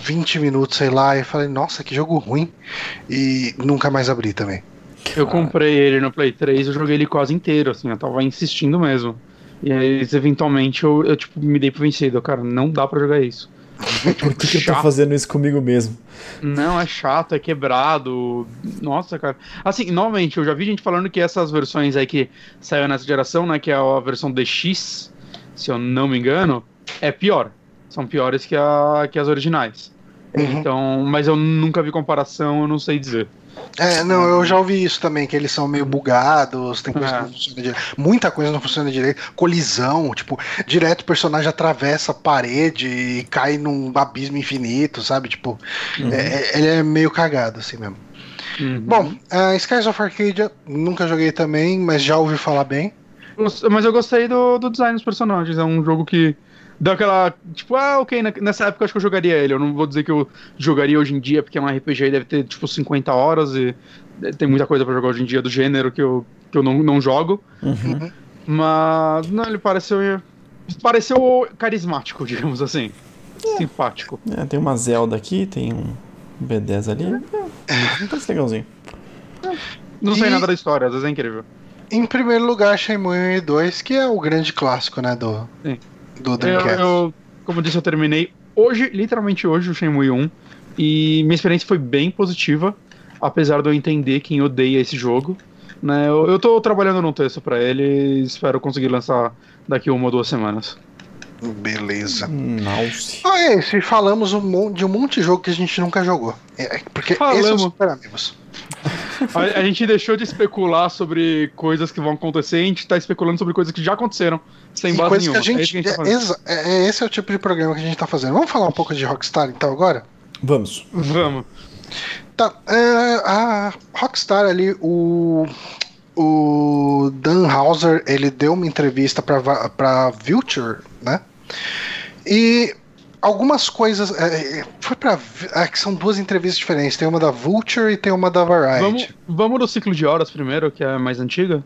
20 minutos, sei lá, e falei, nossa, que jogo ruim. E nunca mais abri também. Eu comprei ele no Play 3 eu joguei ele quase inteiro, assim, eu tava insistindo mesmo. E aí, eventualmente, eu, eu, tipo, me dei pro vencido. Cara, não dá pra jogar isso. <laughs> Por que, que eu tô Chato. fazendo isso comigo mesmo? Não, é chato, é quebrado. Nossa, cara. Assim, novamente, eu já vi gente falando que essas versões aí que saiu nessa geração, né, que é a versão DX, se eu não me engano, é pior. São piores que, a, que as originais. Uhum. Então, mas eu nunca vi comparação, eu não sei dizer. É, não, eu já ouvi isso também, que eles são meio bugados, tem coisa É. que não funciona direito. Muita coisa não funciona direito. Colisão, tipo, direto o personagem atravessa a parede e cai num abismo infinito, sabe? Tipo, Uhum. é- ele é meio cagado, assim mesmo. Uhum. Bom, uh, Skies of Arcadia, nunca joguei também, mas já ouvi falar bem. Mas eu gostei do, do design dos personagens. É um jogo que dá aquela. Tipo, ah, ok, nessa época eu acho que eu jogaria ele. Eu não vou dizer que eu jogaria hoje em dia, porque é um RPG e deve ter tipo 50 horas e tem muita coisa pra jogar hoje em dia do gênero que eu, que eu não, não jogo. Uhum. Mas não, ele pareceu. Pareceu carismático, <laughs> digamos assim. Simpático. É, tem uma Zelda aqui, tem um B10 ali. É, parece legalzinho. Não sei E- nada da história, às vezes é incrível. Em primeiro lugar, Shenmue 2, que é o grande clássico, né, do, Sim. Do Eu, Dreamcast. eu- como eu disse, eu terminei hoje, literalmente hoje, o Shenmue 1. E minha experiência foi bem positiva, apesar de eu entender quem odeia esse jogo. Né, eu, eu tô trabalhando num texto pra ele e espero conseguir lançar daqui uma ou duas semanas. Beleza. Nossa. Ah, é isso. E falamos um mon- de um monte de jogo que a gente nunca jogou. É, porque esse é o Falamos. Super Amigos. A, a gente deixou de especular sobre coisas que vão acontecer e a gente tá especulando sobre coisas que já aconteceram, sem E base coisa que nenhuma. a gente, é que a gente tá é, é- é esse é o tipo de programa que a gente tá fazendo. Vamos falar um pouco de Rockstar então agora? Vamos. Vamos. Tá, é, a Rockstar ali, o, o Dan Hauser, ele deu uma entrevista pra, pra Vulture, né? E algumas coisas. é, foi pra. É, que são duas entrevistas diferentes. Tem uma da Vulture e tem uma da Variety. Vamos, vamos no ciclo de horas primeiro, que é a mais antiga?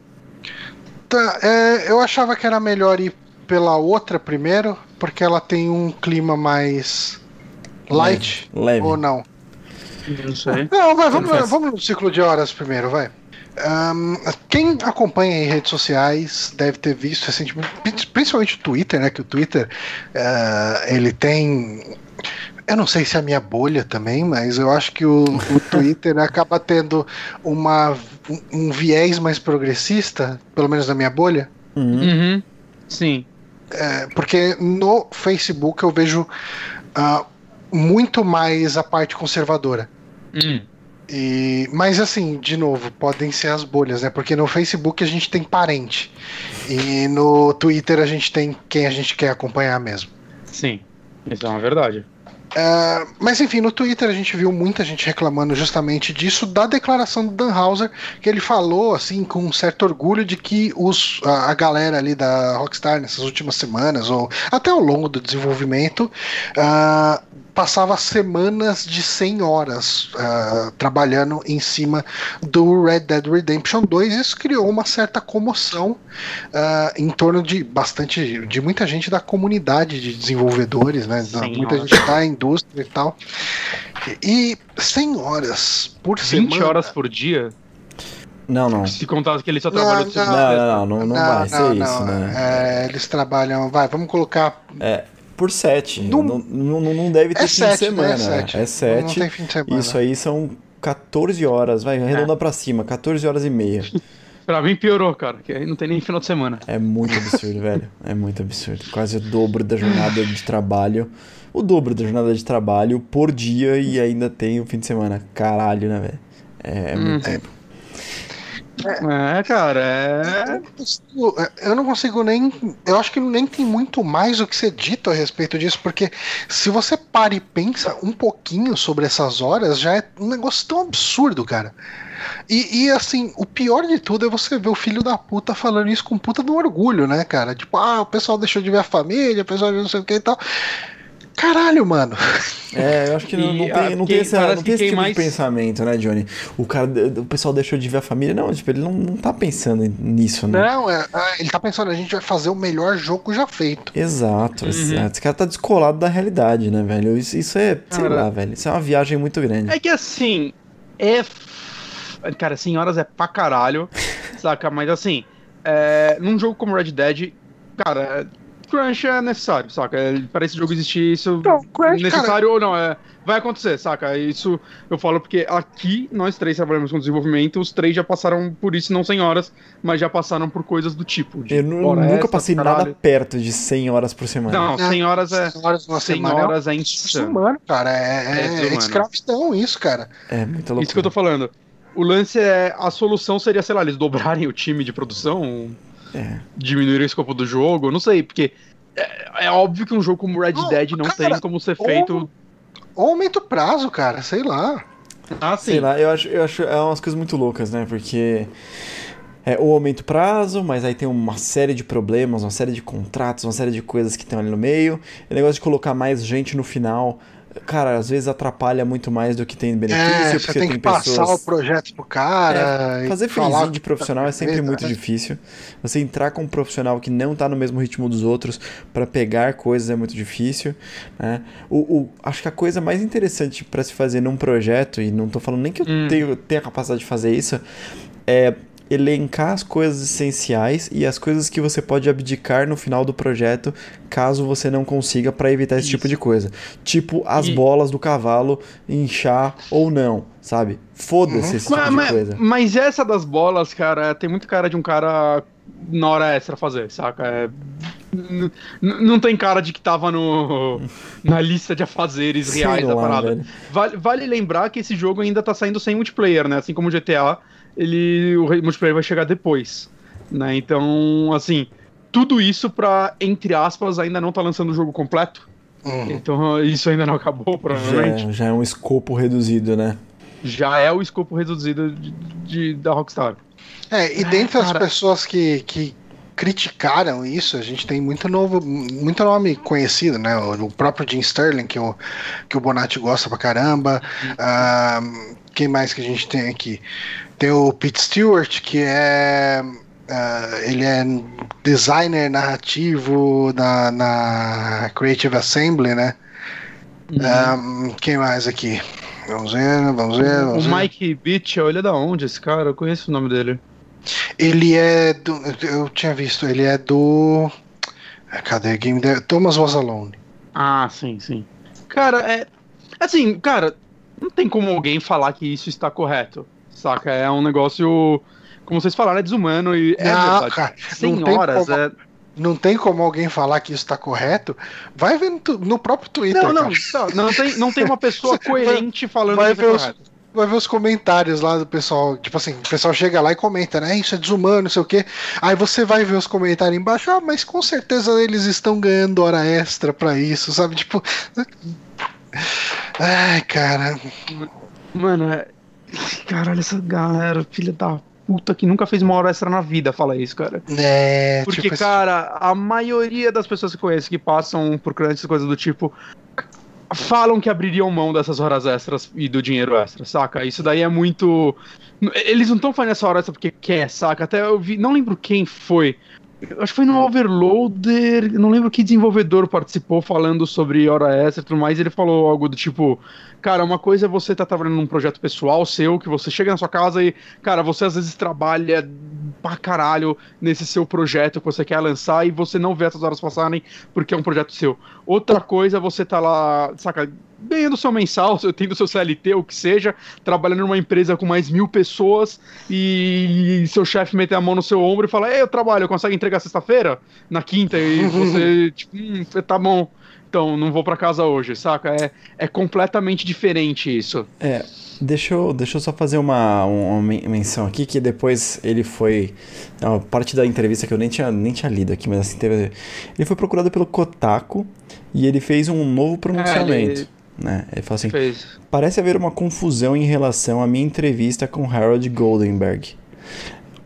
Tá, é, eu achava que era melhor ir pela outra primeiro, porque ela tem um clima mais light. Leve. Ou não? Não sei. Não, vai, vamos, vamos no ciclo de horas primeiro, vai. Ahn, quem acompanha em redes sociais deve ter visto recentemente, pri- principalmente o Twitter, né? Que o Twitter ah, ele tem. Eu não sei se é a minha bolha também, mas eu acho que o, o <laughs> Twitter acaba tendo uma, um, um viés mais progressista, pelo menos na minha bolha. Uhum. Uhum. Sim. É, porque no Facebook eu vejo ah, muito mais a parte conservadora. Hum. E, mas assim, de novo, podem ser as bolhas, né? Porque no Facebook a gente tem parente. E no Twitter a gente tem quem a gente quer acompanhar mesmo. Sim. Isso é uma verdade. Ah, mas enfim, no Twitter a gente viu muita gente reclamando justamente disso, da declaração do Dan Hauser, que ele falou assim com um certo orgulho de que os, a, a galera ali da Rockstar nessas últimas semanas, ou até ao longo do desenvolvimento, ah, passava semanas de 100 horas ah, trabalhando em cima do Red Dead Redemption 2. Isso criou uma certa comoção ah, em torno de bastante, de muita gente da comunidade de desenvolvedores, né? Da- Sim, muita gente da indústria e tal. E 100 horas por 20 semana. horas por dia? Não, não. Se contar que ele só Não, trabalha de não, segunda a Não, sexta. não, não, não, vai ser isso, né? É, eles trabalham. Vai, vamos colocar. Por sete. Não- Não, não, deve ter É fim sete, de semana. né? É sete. É. Isso aí são 14 horas. Vai, arredonda pra cima. 14 horas e meia. <laughs> Pra mim piorou, cara, que aí não tem nem final de semana. É muito absurdo, <laughs> velho. É muito absurdo. Quase o dobro da jornada de trabalho. O dobro da jornada de trabalho por dia e ainda tem o fim de semana. Caralho, né, velho? É, é muito Hum. tempo. É, cara, é. Eu não consigo- Eu não consigo nem. Eu acho que nem tem muito mais o que ser dito a respeito disso, porque se você para e pensa um pouquinho sobre essas horas, já é um negócio tão absurdo, cara. E, e, assim, o pior de tudo é você ver o filho da puta falando isso com puta do orgulho, né, cara? Tipo, ah, o pessoal deixou de ver a família, o pessoal não sei o que e tal. Caralho, mano. É, eu acho que não, E, não ah, tem, não quem- tem, essa, não que tem esse tipo mais- de pensamento, né, Johnny? O cara, o pessoal deixou de ver a família. Não, tipo, ele não, não tá pensando nisso, né? Não, é, é, ele tá pensando, a gente vai fazer o melhor jogo já feito. Exato, Uhum. exato. Esse cara tá descolado da realidade, né, velho? Isso, isso é, sei Cara. lá, velho. Isso é uma viagem muito grande. É que assim, é. Cara, 100 horas é pra caralho, <laughs> saca? Mas assim, é... num jogo como Red Dead, cara, crunch é necessário, saca? É, Para esse jogo existir, isso Não, crunch, necessário ou não, é. Vai acontecer, saca? Isso eu falo porque aqui nós três trabalhamos com desenvolvimento, os três já passaram por isso, não 100 horas, mas já passaram por coisas do tipo. de Eu nunca extra, passei caralho. nada perto de 100 horas por semana. Não, 100 horas é. 100 horas numa 100 semana é horas é absurdo, insano. mano, cara. É, É é, escravidão isso, cara. É muita loucura. Isso que eu tô falando. O lance é. A solução seria, sei lá, eles dobrarem o time de produção, É. diminuir o escopo do jogo, não sei, porque é, é óbvio que um jogo como Red Não, Dead não cara, tem como ser feito. Ou aumenta o prazo, cara, sei lá. assim. Sei lá, eu acho, eu acho é umas coisas muito loucas, né? Porque é o aumento do prazo, mas aí tem uma série de problemas, uma série de contratos, uma série de coisas que estão ali no meio. O negócio de colocar mais gente no final, cara, às vezes atrapalha muito mais do que tem benefício, É, porque você tem que passar pessoas... o projeto pro cara. É, Fazer falar freezinho de profissional é sempre Beleza, muito né? difícil. Você entrar com um profissional que não tá no mesmo ritmo dos outros pra pegar coisas é muito difícil. Né? O, o- acho que a coisa mais interessante pra se fazer num projeto, e não tô falando nem que eu Hum. tenho, tenha a capacidade de fazer isso, é elencar as coisas essenciais e as coisas que você pode abdicar no final do projeto caso você não consiga pra evitar esse Isso. tipo de coisa. Tipo as E- bolas do cavalo inchar ou não, sabe? Foda-se Uhum. esse tipo Mas, de coisa. mas essa das bolas, cara, tem muito cara de um cara na hora extra fazer, saca? É, n- não tem cara de que tava no, <laughs> na lista de afazeres Sei reais da lá, parada. Vale, vale lembrar que esse jogo ainda tá saindo sem multiplayer, né? Assim como o GTA, ele, o multiplayer vai chegar depois. Né? Então, assim, tudo isso pra, entre aspas, ainda não tá lançando o jogo completo. Uhum. Então isso ainda não acabou, provavelmente. Já, já é um escopo reduzido, né? Já é o escopo reduzido de, de- da Rockstar. É, e dentre as pessoas que, que criticaram isso, a gente tem muito novo, muito nome conhecido, né? O, o próprio Jim Sterling, que o, que o Bonatti gosta pra caramba. Ah, quem mais que a gente tem aqui? Tem o Pete Stewart, que é. ah, ele é designer narrativo na, na Creative Assembly, né? Ah, quem mais aqui? Vamos ver, vamos ver. o Vamos ver. Mike Beach, ele é da onde esse cara? Eu conheço o nome dele. Ele é do. Eu tinha visto, ele é do. Cadê? Game Dev? Thomas Was Alone. Ah, sim, sim. Cara, é. Assim, cara, não tem como alguém falar que isso está correto. Saca? É um negócio. Como vocês falaram, é desumano e é Não, verdade. cara, não tem Senhoras, como- é. Não tem como alguém falar que isso tá correto. Vai ver no, no próprio Twitter. Não, não, cara. não, não tem, não tem uma pessoa <laughs> coerente falando vai que isso é os-. Vai ver os comentários lá do pessoal. Tipo assim, o pessoal chega lá e comenta, né? Isso é desumano, não sei o quê. Aí você vai ver os comentários embaixo. Ah, mas com certeza eles estão ganhando hora extra pra isso, sabe? Tipo. <laughs> Ai, cara. Mano, é. Caralho, essa galera, filha da puta que nunca fez uma hora extra na vida, fala isso, cara. É. Porque, tipo, cara, a maioria das pessoas que conheço que passam por crunch e coisas do tipo falam que abririam mão dessas horas extras e do dinheiro extra, saca? Isso daí é muito. Eles não estão fazendo essa hora extra porque quer, saca? Até eu vi, não lembro quem foi. Acho que foi no Overloader, não lembro que desenvolvedor participou falando sobre hora extra e tudo mais. Ele falou algo do tipo: Cara, uma coisa é você estar trabalhando num projeto pessoal seu, que você chega na sua casa e, cara, você às vezes trabalha pra caralho nesse seu projeto que você quer lançar e você não vê essas horas passarem porque é um projeto seu. Outra coisa é você tá lá, saca, ganhando seu mensal, <laughs> tendo seu CLT, o que seja, trabalhando numa empresa com mais mil pessoas e seu chefe meter a mão no seu ombro e fala: Ei, eu trabalho, consegue entregar sexta-feira? Na quinta? E você, <laughs> tipo, hum, tá bom. Então, não vou pra casa hoje, saca? É, é completamente diferente isso. É, deixa eu, deixa eu só fazer uma, uma men- menção aqui, que depois ele foi. é uma parte da entrevista que eu nem tinha, nem tinha lido aqui, mas assim, teve. Ele foi procurado pelo Kotaku e ele fez um novo pronunciamento. ele- Né? Ele falou assim: Fez. Parece haver uma confusão em relação à minha entrevista com Harold Goldenberg.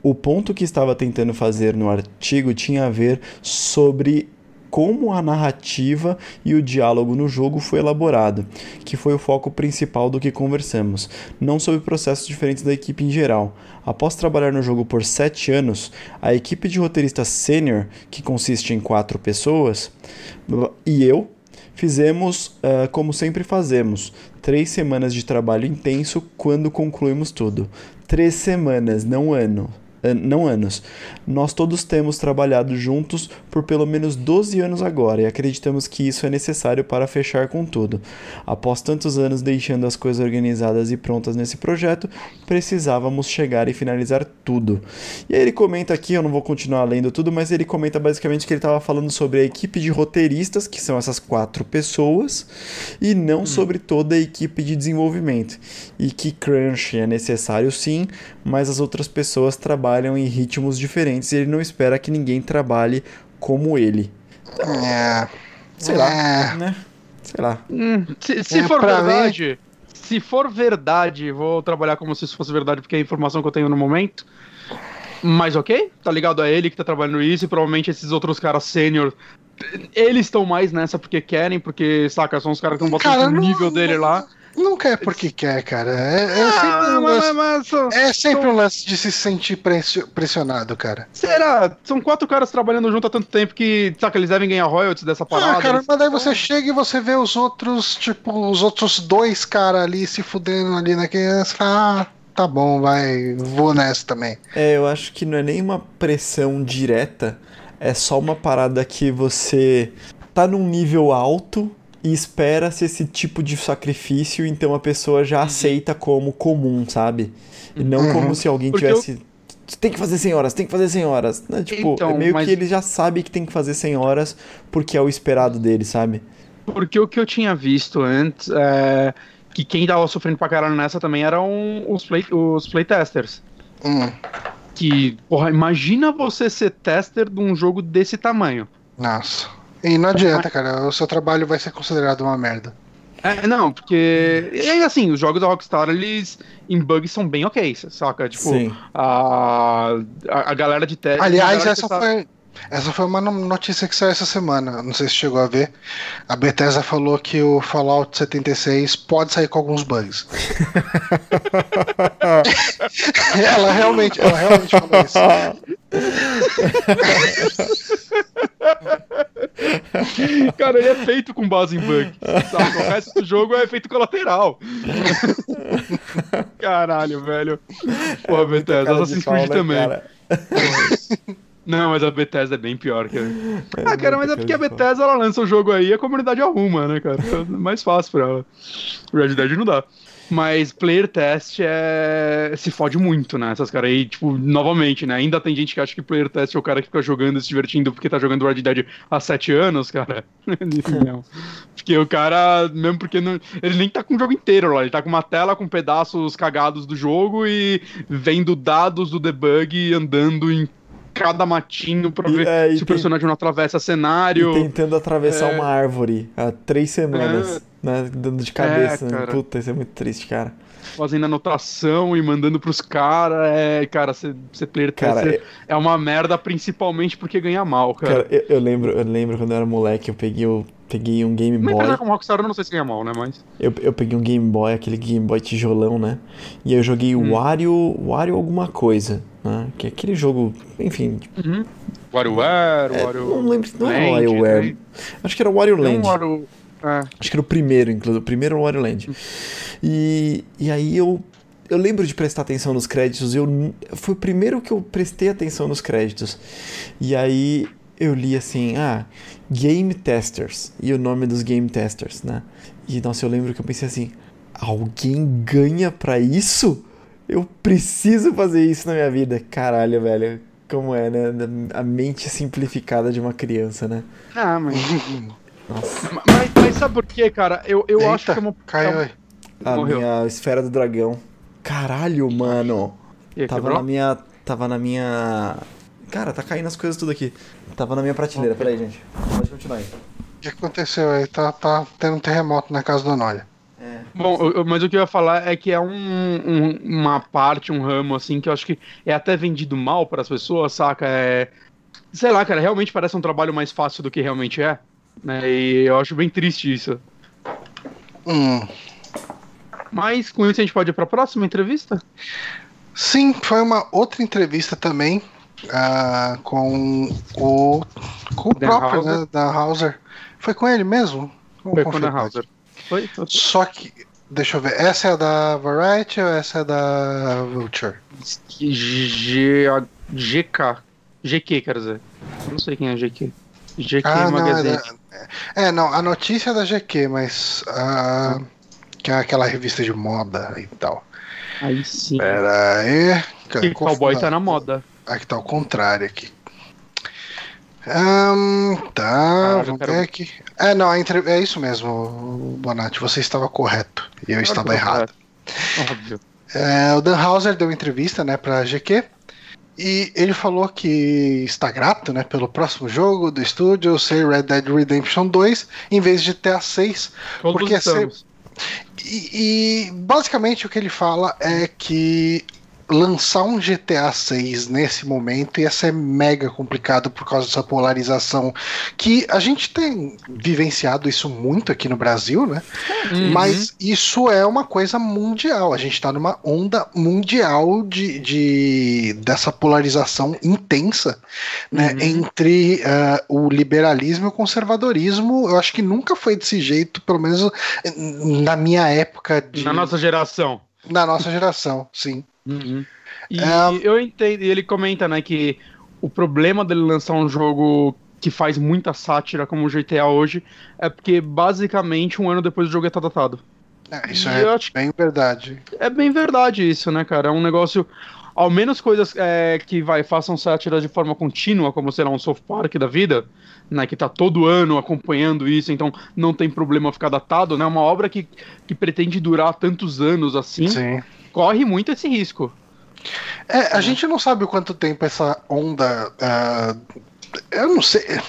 O ponto que estava tentando fazer no artigo tinha a ver sobre como a narrativa e o diálogo no jogo foi elaborado, que foi o foco principal do que conversamos, não sobre processos diferentes da equipe em geral. Após trabalhar no jogo por sete anos, a equipe de roteirista sênior, que consiste em quatro pessoas, e eu, Fizemos ah, como sempre fazemos: três semanas de trabalho intenso quando concluímos tudo. Três semanas, não ano. Não anos. Nós todos temos trabalhado juntos por pelo menos 12 anos agora e acreditamos que isso é necessário para fechar com tudo. Após tantos anos deixando as coisas organizadas e prontas nesse projeto, precisávamos chegar e finalizar tudo. E aí ele comenta aqui, eu não vou continuar lendo tudo, mas ele comenta basicamente que ele estava falando sobre a equipe de roteiristas, que são essas quatro pessoas, e não sobre toda a equipe de desenvolvimento. E que crunch é necessário sim, mas as outras pessoas trabalham em ritmos diferentes e ele não espera que ninguém trabalhe como ele. É. Sei lá, É. né? Sei lá. Hum, se se É, for verdade, se for verdade, vou trabalhar como se isso fosse verdade, porque é a informação que eu tenho no momento. Mas ok, tá ligado a ele que tá trabalhando isso, e provavelmente esses outros caras sênior, eles estão mais nessa porque querem, porque, saca, são os caras que estão botando Cara, o não- nível dele lá. Nunca é porque quer, cara. É, é sempre Ah, um mas, lance, mas- mas- é sempre um lance de se sentir pressio- pressionado, cara. será? São quatro caras trabalhando junto há tanto tempo que, saca, eles devem ganhar royalties dessa parada. Ah, cara, mas daí você chega e você vê os outros, tipo, os outros dois caras ali se fudendo ali naquele. Ah, tá bom, vai, vou nessa também. É, eu acho que não é nem uma pressão direta, é só uma parada que você tá num nível alto e espera-se esse tipo de sacrifício, então a pessoa já aceita como comum, sabe? E não Uhum. como se alguém Porque tivesse. Tem que fazer 100 horas, tem que fazer 100 horas. Né? Tipo, Então, é meio mas- que ele já sabe que tem que fazer 100 horas porque é o esperado dele, sabe? Porque o que eu tinha visto antes é que quem tava sofrendo pra caralho nessa também eram os, play, os playtesters. Hum, Que, porra, imagina você ser tester de um jogo desse tamanho. nossa. E não adianta, cara, o seu trabalho vai ser considerado uma merda. É, não, porque. E aí, assim, os jogos da Rockstar, eles em bugs são bem ok, saca? Tipo, Sim. a, a, a galera de teste. a Aliás, essa tá- foi, essa foi uma no- notícia que saiu essa semana. Não sei se chegou a ver. A Bethesda falou que o Fallout 76 pode sair com alguns bugs. <laughs> ela realmente, ela realmente falou isso. <laughs> Cara, ele é feito com base em bug. Saca? O resto do jogo é efeito colateral. Caralho, velho. Porra, Bethesda, Cara de Assassin's Creed né, também. Não, mas a Bethesda é bem pior, cara. É Ah, cara, mas é porque a. Bethesda ela lança o jogo aí e a comunidade arruma, né, cara? É mais fácil pra ela. Red Dead não dá. Mas player test é. se fode muito, né? Essas caras aí, tipo, novamente, né? Ainda tem gente que acha que player test é o cara que fica jogando e se divertindo porque tá jogando Red Dead há sete anos, cara. <laughs> não. Porque o cara, mesmo porque não, ele nem tá com o jogo inteiro lá, ele tá com uma tela com pedaços cagados do jogo e vendo dados do debug e andando em cada matinho pra E- ver é, se o tem- personagem não atravessa cenário. E tentando atravessar É. uma árvore há três semanas, né? Dando de cabeça. É, cara. Puta, isso é muito triste, cara. fazendo anotação e mandando pros caras. É, cara, ser, ser player Cara, tester é uma merda, principalmente porque ganha mal, cara. Cara, eu, eu lembro, eu lembro quando eu era moleque, eu peguei, o, peguei um Game Boy. empresa como Rockstar, eu não sei se ganha mal, né? Mas. Eu, eu peguei um Game Boy, aquele Game Boy tijolão, né? E eu joguei Hum. Wario, Wario alguma coisa, né? Que é aquele jogo, enfim, Uhum. WarioWare, é, Wario. não lembro, não era WarioWare. né? Acho que era Wario Land. Wario. É. Acho que era o primeiro, inclusive, o primeiro era o Wario Land. E, e aí eu, eu lembro de prestar atenção nos créditos, eu, foi o primeiro que eu prestei atenção nos créditos. E aí eu li assim, ah, Game Testers, e o nome dos Game Testers, né? E nossa, eu lembro que eu pensei assim, alguém ganha pra isso? Eu preciso fazer isso na minha vida. Caralho, velho. Como é, né? A mente simplificada de uma criança, né? Ah, mas. <laughs> Nossa. mas, mas sabe por quê, cara? Eu, eu Eita, acho que é uma. Caiu aí. A Morreu. minha esfera do dragão. Caralho, mano. Ih, Tava quebrou? na minha. Tava na minha. Cara, tá caindo as coisas tudo aqui. Tava na minha prateleira. Peraí, gente. Pode continuar aí. O que aconteceu aí? Tá, tá tendo um terremoto na casa do Noia. É. Bom, eu- mas o que eu ia falar é que é um, um- uma parte, um ramo, assim, que eu acho que é até vendido mal para as pessoas, saca? É, sei lá, cara, realmente parece um trabalho mais fácil do que realmente é. Né? E eu acho bem triste isso. Hum. Mas com isso a gente pode ir para a próxima entrevista? Sim, foi uma outra entrevista também ah, com o, com o Dan próprio, Houser. né, da Hauser. Foi com ele mesmo? Vamos Foi com a confirmar Hauser. Foi? Só que, deixa eu ver, essa é da Variety ou essa é da Vulture? G, GK. GQ, quer dizer. Não sei quem é GQ. GQ Ah, não, é, Magazine. da, é, não, a notícia é da GQ, mas ah, que é aquela revista de moda e tal. Aí sim. Pera aí. Que cowboy tá na moda. Aqui tá o contrário aqui. Ahn, tá, Ah, vamos quero- ver aqui. É, não, a entre... é isso mesmo, Bonatti. Você estava correto e eu estava errado. Óbvio. É, o Dan Hauser deu entrevista, né, pra GQ. E ele falou que está grato, né, pelo próximo jogo do estúdio ser Red Dead Redemption 2 em vez de GTA 6. Todos Porque estamos. E, e, basicamente o que ele fala é que lançar um GTA 6 nesse momento ia ser mega complicado por causa dessa polarização que a gente tem vivenciado isso muito aqui no Brasil, né? Uhum. Mas isso é uma coisa mundial. A gente está numa onda mundial de, de- dessa polarização intensa né, Uhum. entre ah, o liberalismo e o conservadorismo. Eu acho que nunca foi desse jeito, pelo menos eh, na minha época de, Na nossa geração. na nossa geração, sim. E É. eu entendo, ele comenta, né, que o problema dele lançar um jogo que faz muita sátira como o GTA hoje é porque basicamente um ano depois o jogo é tá datado. É, isso E é acho- bem verdade. É bem verdade isso, né, cara? É um negócio. Ao menos coisas é, que vai, façam sátira de forma contínua, como sei lá, um South Park da vida, né? Que tá todo ano acompanhando isso, então não tem problema ficar datado, né? Uma obra que, que pretende durar tantos anos assim, Sim. Corre muito esse risco. É, a gente não sabe o quanto tempo essa onda. ah, eu não sei.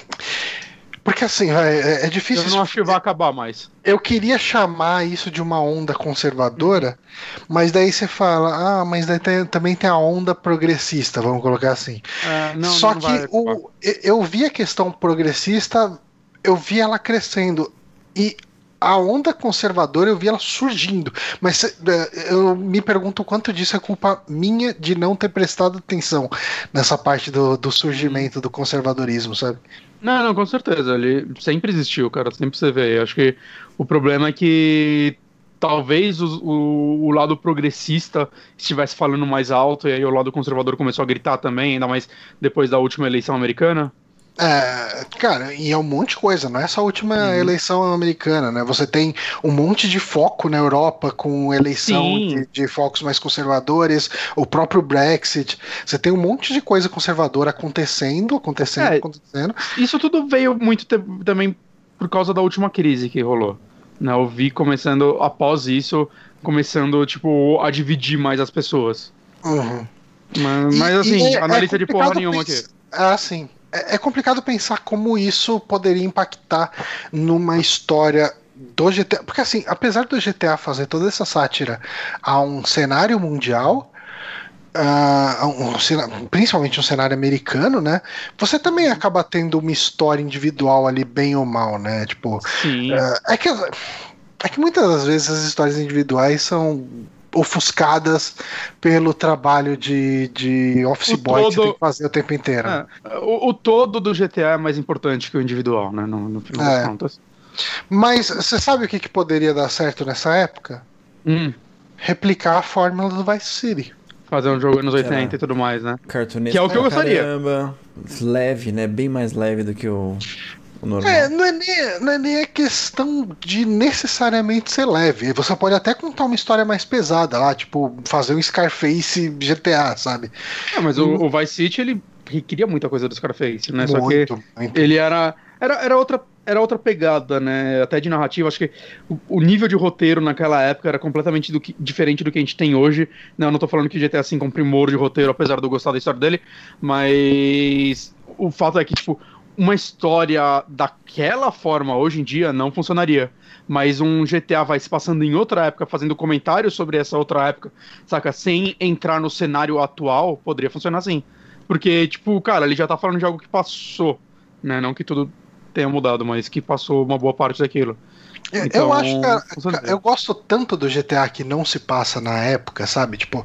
Porque assim, é, é difícil. Eu não acho que vai acabar mais. Eu queria chamar isso de uma onda conservadora, mas daí você fala, ah, mas daí tem, também tem a onda progressista, vamos colocar assim. É, não, Só não que vai o, eu vi a questão progressista, eu vi ela crescendo. E a onda conservadora eu vi ela surgindo. Mas é, eu me pergunto quanto disso é culpa minha de não ter prestado atenção nessa parte do, do surgimento do conservadorismo, sabe? Não, não, com certeza. Ele sempre existiu, cara. Sempre você vê. Acho que o problema é que talvez o, o, o lado progressista estivesse falando mais alto e aí o lado conservador começou a gritar também, ainda mais depois da última eleição americana. É, cara, e é um monte de coisa, não é só a última eleição americana, né? Você tem um monte de foco na Europa com eleição de, de focos mais conservadores, o próprio Brexit. Você tem um monte de coisa conservadora acontecendo, acontecendo, É. acontecendo. Isso tudo veio muito também por causa da última crise que rolou. Né? Eu vi começando, após isso, começando, tipo, a dividir mais as pessoas. Uhum. Mas, mas assim, e é- analista é de porra nenhuma aqui. Ah, sim. É, é complicado pensar como isso poderia impactar numa história do GTA. Porque, assim, apesar do GTA fazer toda essa sátira a um cenário mundial. a um principalmente um cenário americano, né? Você também acaba tendo uma história individual ali, bem ou mal, né? Tipo, Sim. é que, é que muitas das vezes as histórias individuais são ofuscadas pelo trabalho de, de office O boy que você todo- tem que fazer o tempo inteiro. É, o, o todo do GTA é mais importante que o individual, né? No, no final É. das contas. Mas você sabe o que, que poderia dar certo nessa época? Hum, Replicar a fórmula do Vice City. fazer um jogo anos lá. 80 e tudo mais, né? Cartunesco Que é o que eu gostaria. Caramba, leve, né? Bem mais leve do que o. É, não é, nem, não é nem a questão de necessariamente ser leve. Você pode até contar uma história mais pesada lá, tipo, fazer um Scarface GTA, sabe? É, mas o, o Vice City, ele requeria muita coisa do Scarface, né? Só que muito, muito. ele era, era, era, outra, era outra pegada, né? Até de narrativa. Acho que o, nível de roteiro naquela época era completamente do que- diferente do que a gente tem hoje. Não, eu não tô falando que GTA V é um primor de roteiro, apesar de eu gostar da história dele, mas o fato é que, tipo, uma história daquela forma hoje em dia não funcionaria. Mas um GTA vai se passando em outra época, fazendo comentários sobre essa outra época, saca? Sem entrar no cenário atual, poderia funcionar assim. Porque, tipo, cara, ele já tá falando de algo que passou, né? Não que tudo tenha mudado, mas que passou uma boa parte daquilo. Eu- Então, eu acho, cara, bem. eu gosto tanto do GTA que não se passa na época, sabe? Tipo,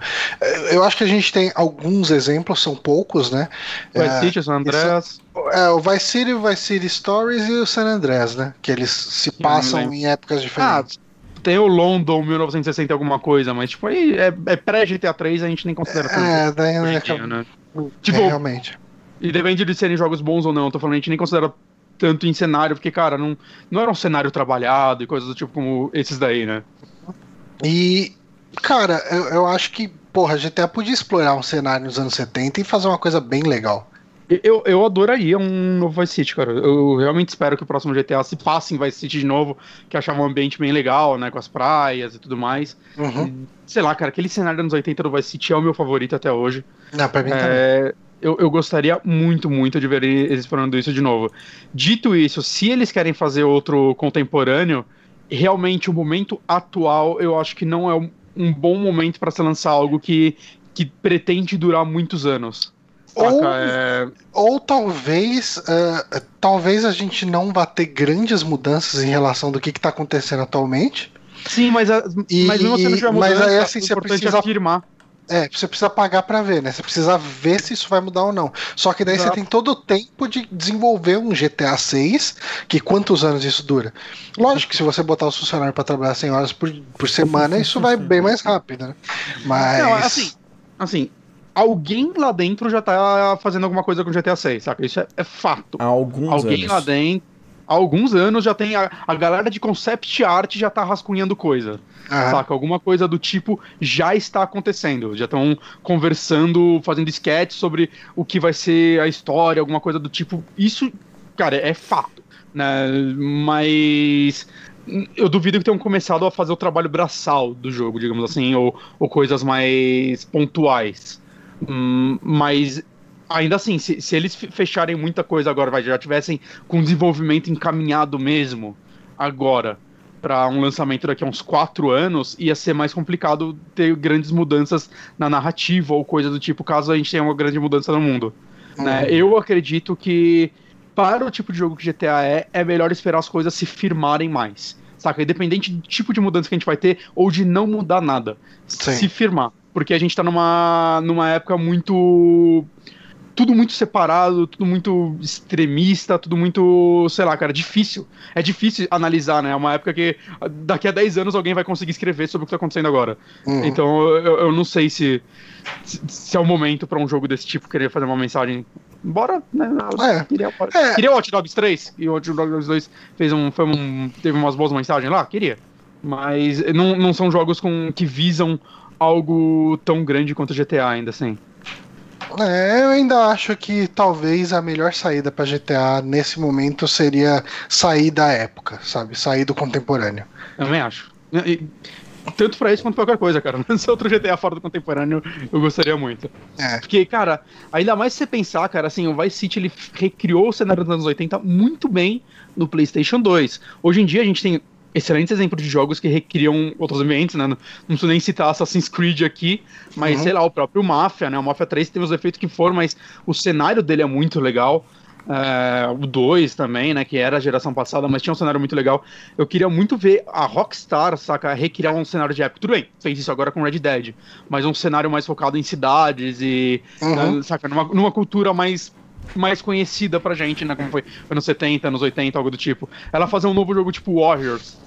eu acho que a gente tem alguns exemplos, são poucos, né? Vice É, City, San Andreas. É, o Vice City, o Vice City Stories e o San Andreas, né? Que eles se passam em épocas diferentes. Tem o London 1960 e alguma coisa, mas tipo, aí é, é pré-GTA 3, a gente nem considera tanto. é, daí acaba- dia, né? é, Tipo, realmente. E depende de serem jogos bons ou não, eu tô falando, a gente nem considera tanto em cenário, porque, cara, não, não era um cenário trabalhado e coisas do tipo como esses daí, né? E, cara, eu, eu acho que, porra, a GTA podia explorar um cenário nos anos 70 e fazer uma coisa bem legal. Eu, eu adoraria um novo Vice City, cara. Eu realmente espero que o próximo GTA se passe em Vice City de novo, que achava um ambiente bem legal, né? Com as praias e tudo mais. Uhum. Sei lá, cara, aquele cenário dos anos 80 do Vice City é o meu favorito até hoje. Não, pra mim também. É, eu, eu gostaria muito, muito de ver eles explorando isso de novo. Dito isso, se eles querem fazer outro contemporâneo, realmente o momento atual eu acho que não é um, um bom momento para se lançar algo que, que pretende durar muitos anos. Ou- É, Ou talvez, ah, talvez a gente não vá ter grandes mudanças em relação do que está acontecendo atualmente. Sim, mas, a, E- mas mesmo se não tiver mas aí, assim, o você precisa- é afirmar. É, você precisa pagar para ver, né? Você precisa ver se isso vai mudar ou não. Só que daí Exato. você tem todo o tempo de desenvolver um GTA 6, que quantos anos isso dura? Lógico que se você botar os funcionários para trabalhar 100 horas por, por semana, <laughs> isso vai bem mais rápido, né? Mas Não, assim, assim, alguém lá dentro já tá fazendo alguma coisa com GTA 6, saca? Isso é, é fato. Há alguns Alguém anos. lá dentro, há alguns anos já tem a, a galera de concept art já tá rascunhando coisa, ah, saca? Alguma coisa do tipo já está acontecendo, já estão conversando, fazendo sketch sobre o que vai ser a história, alguma coisa do tipo. Isso, cara, é fato, né? Mas eu duvido que tenham começado a fazer o trabalho braçal do jogo, digamos assim, ou, ou coisas mais pontuais. Hum, mas Ainda assim, se, se eles fe- fecharem muita coisa agora, vai, já tivessem com desenvolvimento encaminhado mesmo agora pra um lançamento daqui a uns quatro anos, ia ser mais complicado ter grandes mudanças na narrativa ou coisa do tipo, caso a gente tenha uma grande mudança no mundo. né? Eu acredito que para o tipo de jogo que GTA é, é melhor esperar as coisas se firmarem mais. Saca? Independente do tipo de mudança que a gente vai ter ou de não mudar nada. Sim. Se firmar. Porque a gente tá numa, numa época muito. Tudo muito separado, tudo muito extremista, tudo muito, sei lá, cara, difícil. É difícil analisar, né? É uma época que daqui a 10 anos alguém vai conseguir escrever sobre o que tá acontecendo agora. Uhum. Então eu, eu não sei se, se, é o momento pra um jogo desse tipo querer fazer uma mensagem. Bora, né? É. Queria, É. queria Watch Dogs 3, e o Watch Dogs 2 fez um, foi um, teve umas boas mensagens lá, queria. Mas não, não são jogos com, que visam algo tão grande quanto GTA ainda assim. É, eu ainda acho que talvez a melhor saída pra GTA nesse momento seria sair da época, sabe? Sair do contemporâneo. Eu também acho. E- tanto pra isso quanto pra qualquer coisa, cara. <laughs> Se outro GTA fora do contemporâneo, eu gostaria muito. É. Porque, cara, ainda mais se você pensar, cara, assim, o Vice City ele recriou o cenário dos anos 80 muito bem no PlayStation 2. Hoje em dia a gente tem excelentes exemplos de jogos que recriam outros ambientes, né? Não não preciso nem citar Assassin's Creed aqui, mas Uhum. sei lá, o próprio Mafia, né? O Mafia 3 tem os efeitos que for, mas o cenário dele é muito legal. É, o 2 também, né? Que era a geração passada, mas tinha um cenário muito legal. Eu queria muito ver a Rockstar, saca, recriar um cenário de época. Tudo bem, fez isso agora com Red Dead, mas um cenário mais focado em cidades e Uhum. né, saca, numa, numa cultura mais mais conhecida pra gente, né, como foi anos 70, anos 80, algo do tipo. Ela fazer um novo jogo tipo Warriors,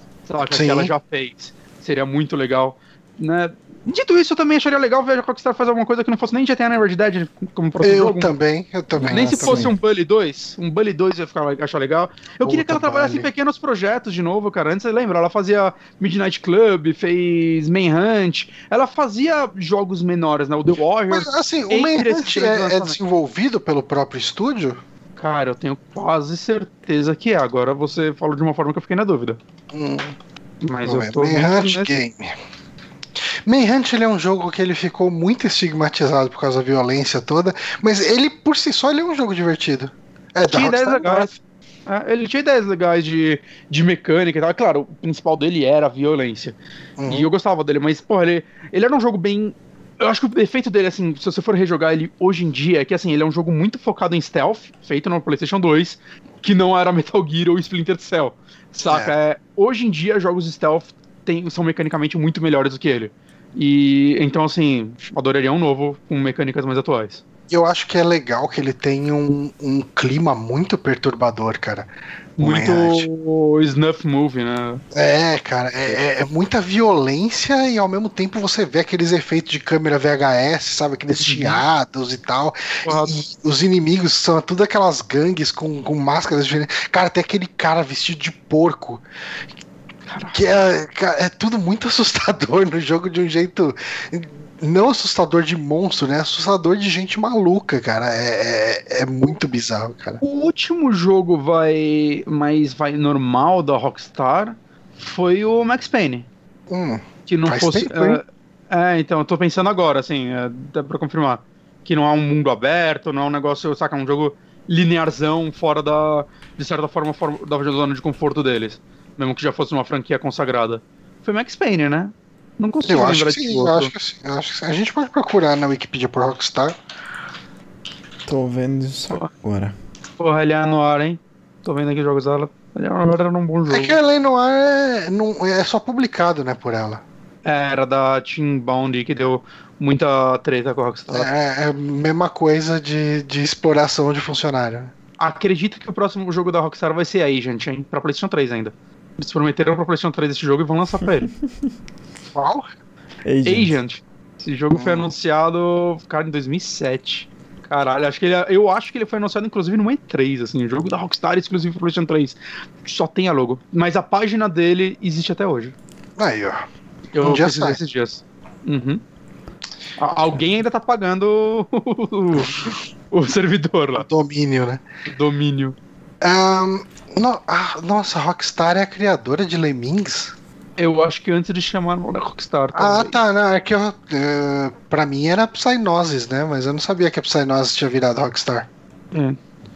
Sim. que ela já fez. Seria muito legal, né? Dito isso, eu também acharia legal ver a Rockstar fazer alguma coisa que não fosse nem GTA nem Red Dead como próximo Eu jogo. também, eu também. Nem eu se também. fosse um Bully 2. Um Bully 2 ia ficar, achar legal. Eu queria que ela Puta, trabalhasse em pequenos projetos de novo, cara. Antes você lembra? Ela fazia Midnight Club, fez Manhunt. Ela fazia jogos menores, né? O The Warriors. Mas assim, o Manhunt é, é desenvolvido pelo próprio estúdio? Cara, eu tenho quase certeza que é. Agora você falou de uma forma que eu fiquei na dúvida. Hum, Mas não eu é. tô. Manhunt nesse- Game. Manhunt ele é um jogo que ele ficou muito estigmatizado por causa da violência toda, mas ele por si só ele é um jogo divertido. É da Tinha ideias Rockstar, legais. É, ele tinha ideias legais de, de mecânica e tal. Claro, o principal dele era a violência. Uhum. E eu gostava dele, mas, porra, ele, ele era um jogo bem. Eu acho que o defeito dele, assim, se você for rejogar ele hoje em dia, é que, assim, ele é um jogo muito focado em stealth, feito no PlayStation 2, que não era Metal Gear ou Splinter Cell. Saca? É, hoje em dia, jogos stealth tem, são mecanicamente muito melhores do que ele. E então, assim, adoraria um novo com mecânicas mais atuais. Eu acho que é legal que ele tem um, um clima muito perturbador, cara. O Muito snuff movie, né? É, cara, é, é- é muita violência e ao mesmo tempo você vê aqueles efeitos de câmera VHS, sabe? Aqueles Uhum. chiados e tal. Porra, E os inimigos são tudo aquelas gangues com, com máscaras diferentes. Cara, tem aquele cara vestido de porco. Que é, é tudo muito <laughs> assustador no jogo de um jeito. Não assustador de monstro, né? Assustador de gente maluca, cara. É, é, é muito bizarro, cara. O último jogo vai mais vai normal da Rockstar foi o Max Payne, Hum, que não fosse hein? é, então eu tô pensando agora, assim, é, dá pra confirmar que não é um mundo aberto, não é um negócio, saca, um jogo linearzão fora da de certa forma for- da zona de conforto deles, mesmo que já fosse uma franquia consagrada. Foi Max Payne, né? Não consigo eu acho lembrar que de sim, eu outro. acho que sim. eu acho que sim. A gente pode procurar na Wikipedia por Rockstar. Tô vendo isso agora. Porra, ele é anuar, hein? Tô vendo aqui jogos dela. Ele é era um bom jogo. É que a Lei Noir é, não, é só publicado, né, por ela. É, era da Team Bound que deu muita treta com a Rockstar. É, é a mesma coisa de, de exploração de funcionário. Acredito que o próximo jogo da Rockstar vai ser Agent, hein? Pra PlayStation 3 ainda. Eles prometeram pra PlayStation 3 esse jogo e vão lançar pra ele. <laughs> Qual? Agent. Agent. Esse jogo foi Hum. anunciado, cara, em 2007. Caralho, acho que ele, eu acho que ele foi anunciado inclusive no E3, assim, o jogo da Rockstar exclusivo pro PlayStation 3. Só tem a logo. Mas a página dele existe até hoje. Aí, ó. Eu Um dia sai. esses dias. Uhum. Alguém ainda tá pagando o, <laughs> o servidor lá, Domínio, né? o domínio. Ahn, no- ah, nossa, a Rockstar é a criadora de Lemmings? Eu acho que antes de chamar na Rockstar. Ah, talvez. tá. Não, é que eu, eh, pra mim era Psygnosis, né? Mas eu não sabia que a Psygnosis tinha virado Rockstar. É.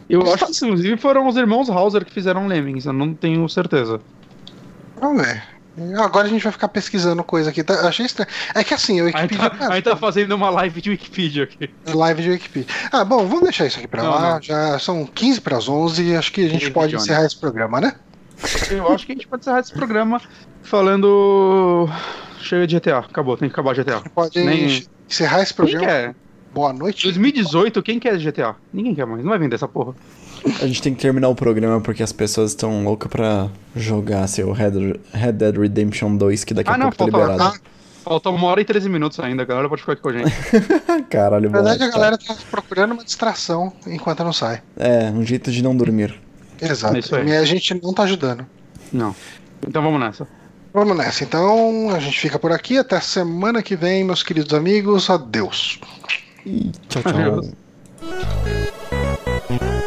Eu acho que inclusive foram os irmãos Hauser que fizeram Lemmings, eu não tenho certeza. Vamos ver. Agora a gente vai ficar pesquisando coisa aqui. Tá, achei estranho. É que assim, o Aí Wikipedia. tá, aí tá fazendo uma live de Wikipedia aqui. Live de Wikipedia. Ah, bom, vamos deixar isso aqui pra Não, lá. não. Já são 15 para as 11. Acho que a gente David pode Jones. encerrar esse programa, né? Eu acho que a gente pode encerrar esse programa falando. Chega de GTA, acabou, tem que acabar GTA. Pode Nem- encerrar esse Quem programa. quer? Boa noite. 2018, quem quer GTA? Ninguém quer mais, não vai vender essa porra. A gente tem que terminar o programa porque as pessoas estão loucas pra jogar seu Red, Red Dead Redemption 2, que daqui a Ah, não, pouco tá falta- liberado. Falta uma hora e 13 minutos ainda, a galera pode ficar aqui com a gente. <laughs> Caralho, Na verdade, a moleque, galera tá procurando uma distração enquanto não sai. É, um jeito de não dormir. Exato. É isso aí. E a gente não tá ajudando. Não. Então vamos nessa. Vamos nessa. Então, a gente fica por aqui. Até semana que vem, meus queridos amigos. Adeus. E tchau, tchau. Adeus.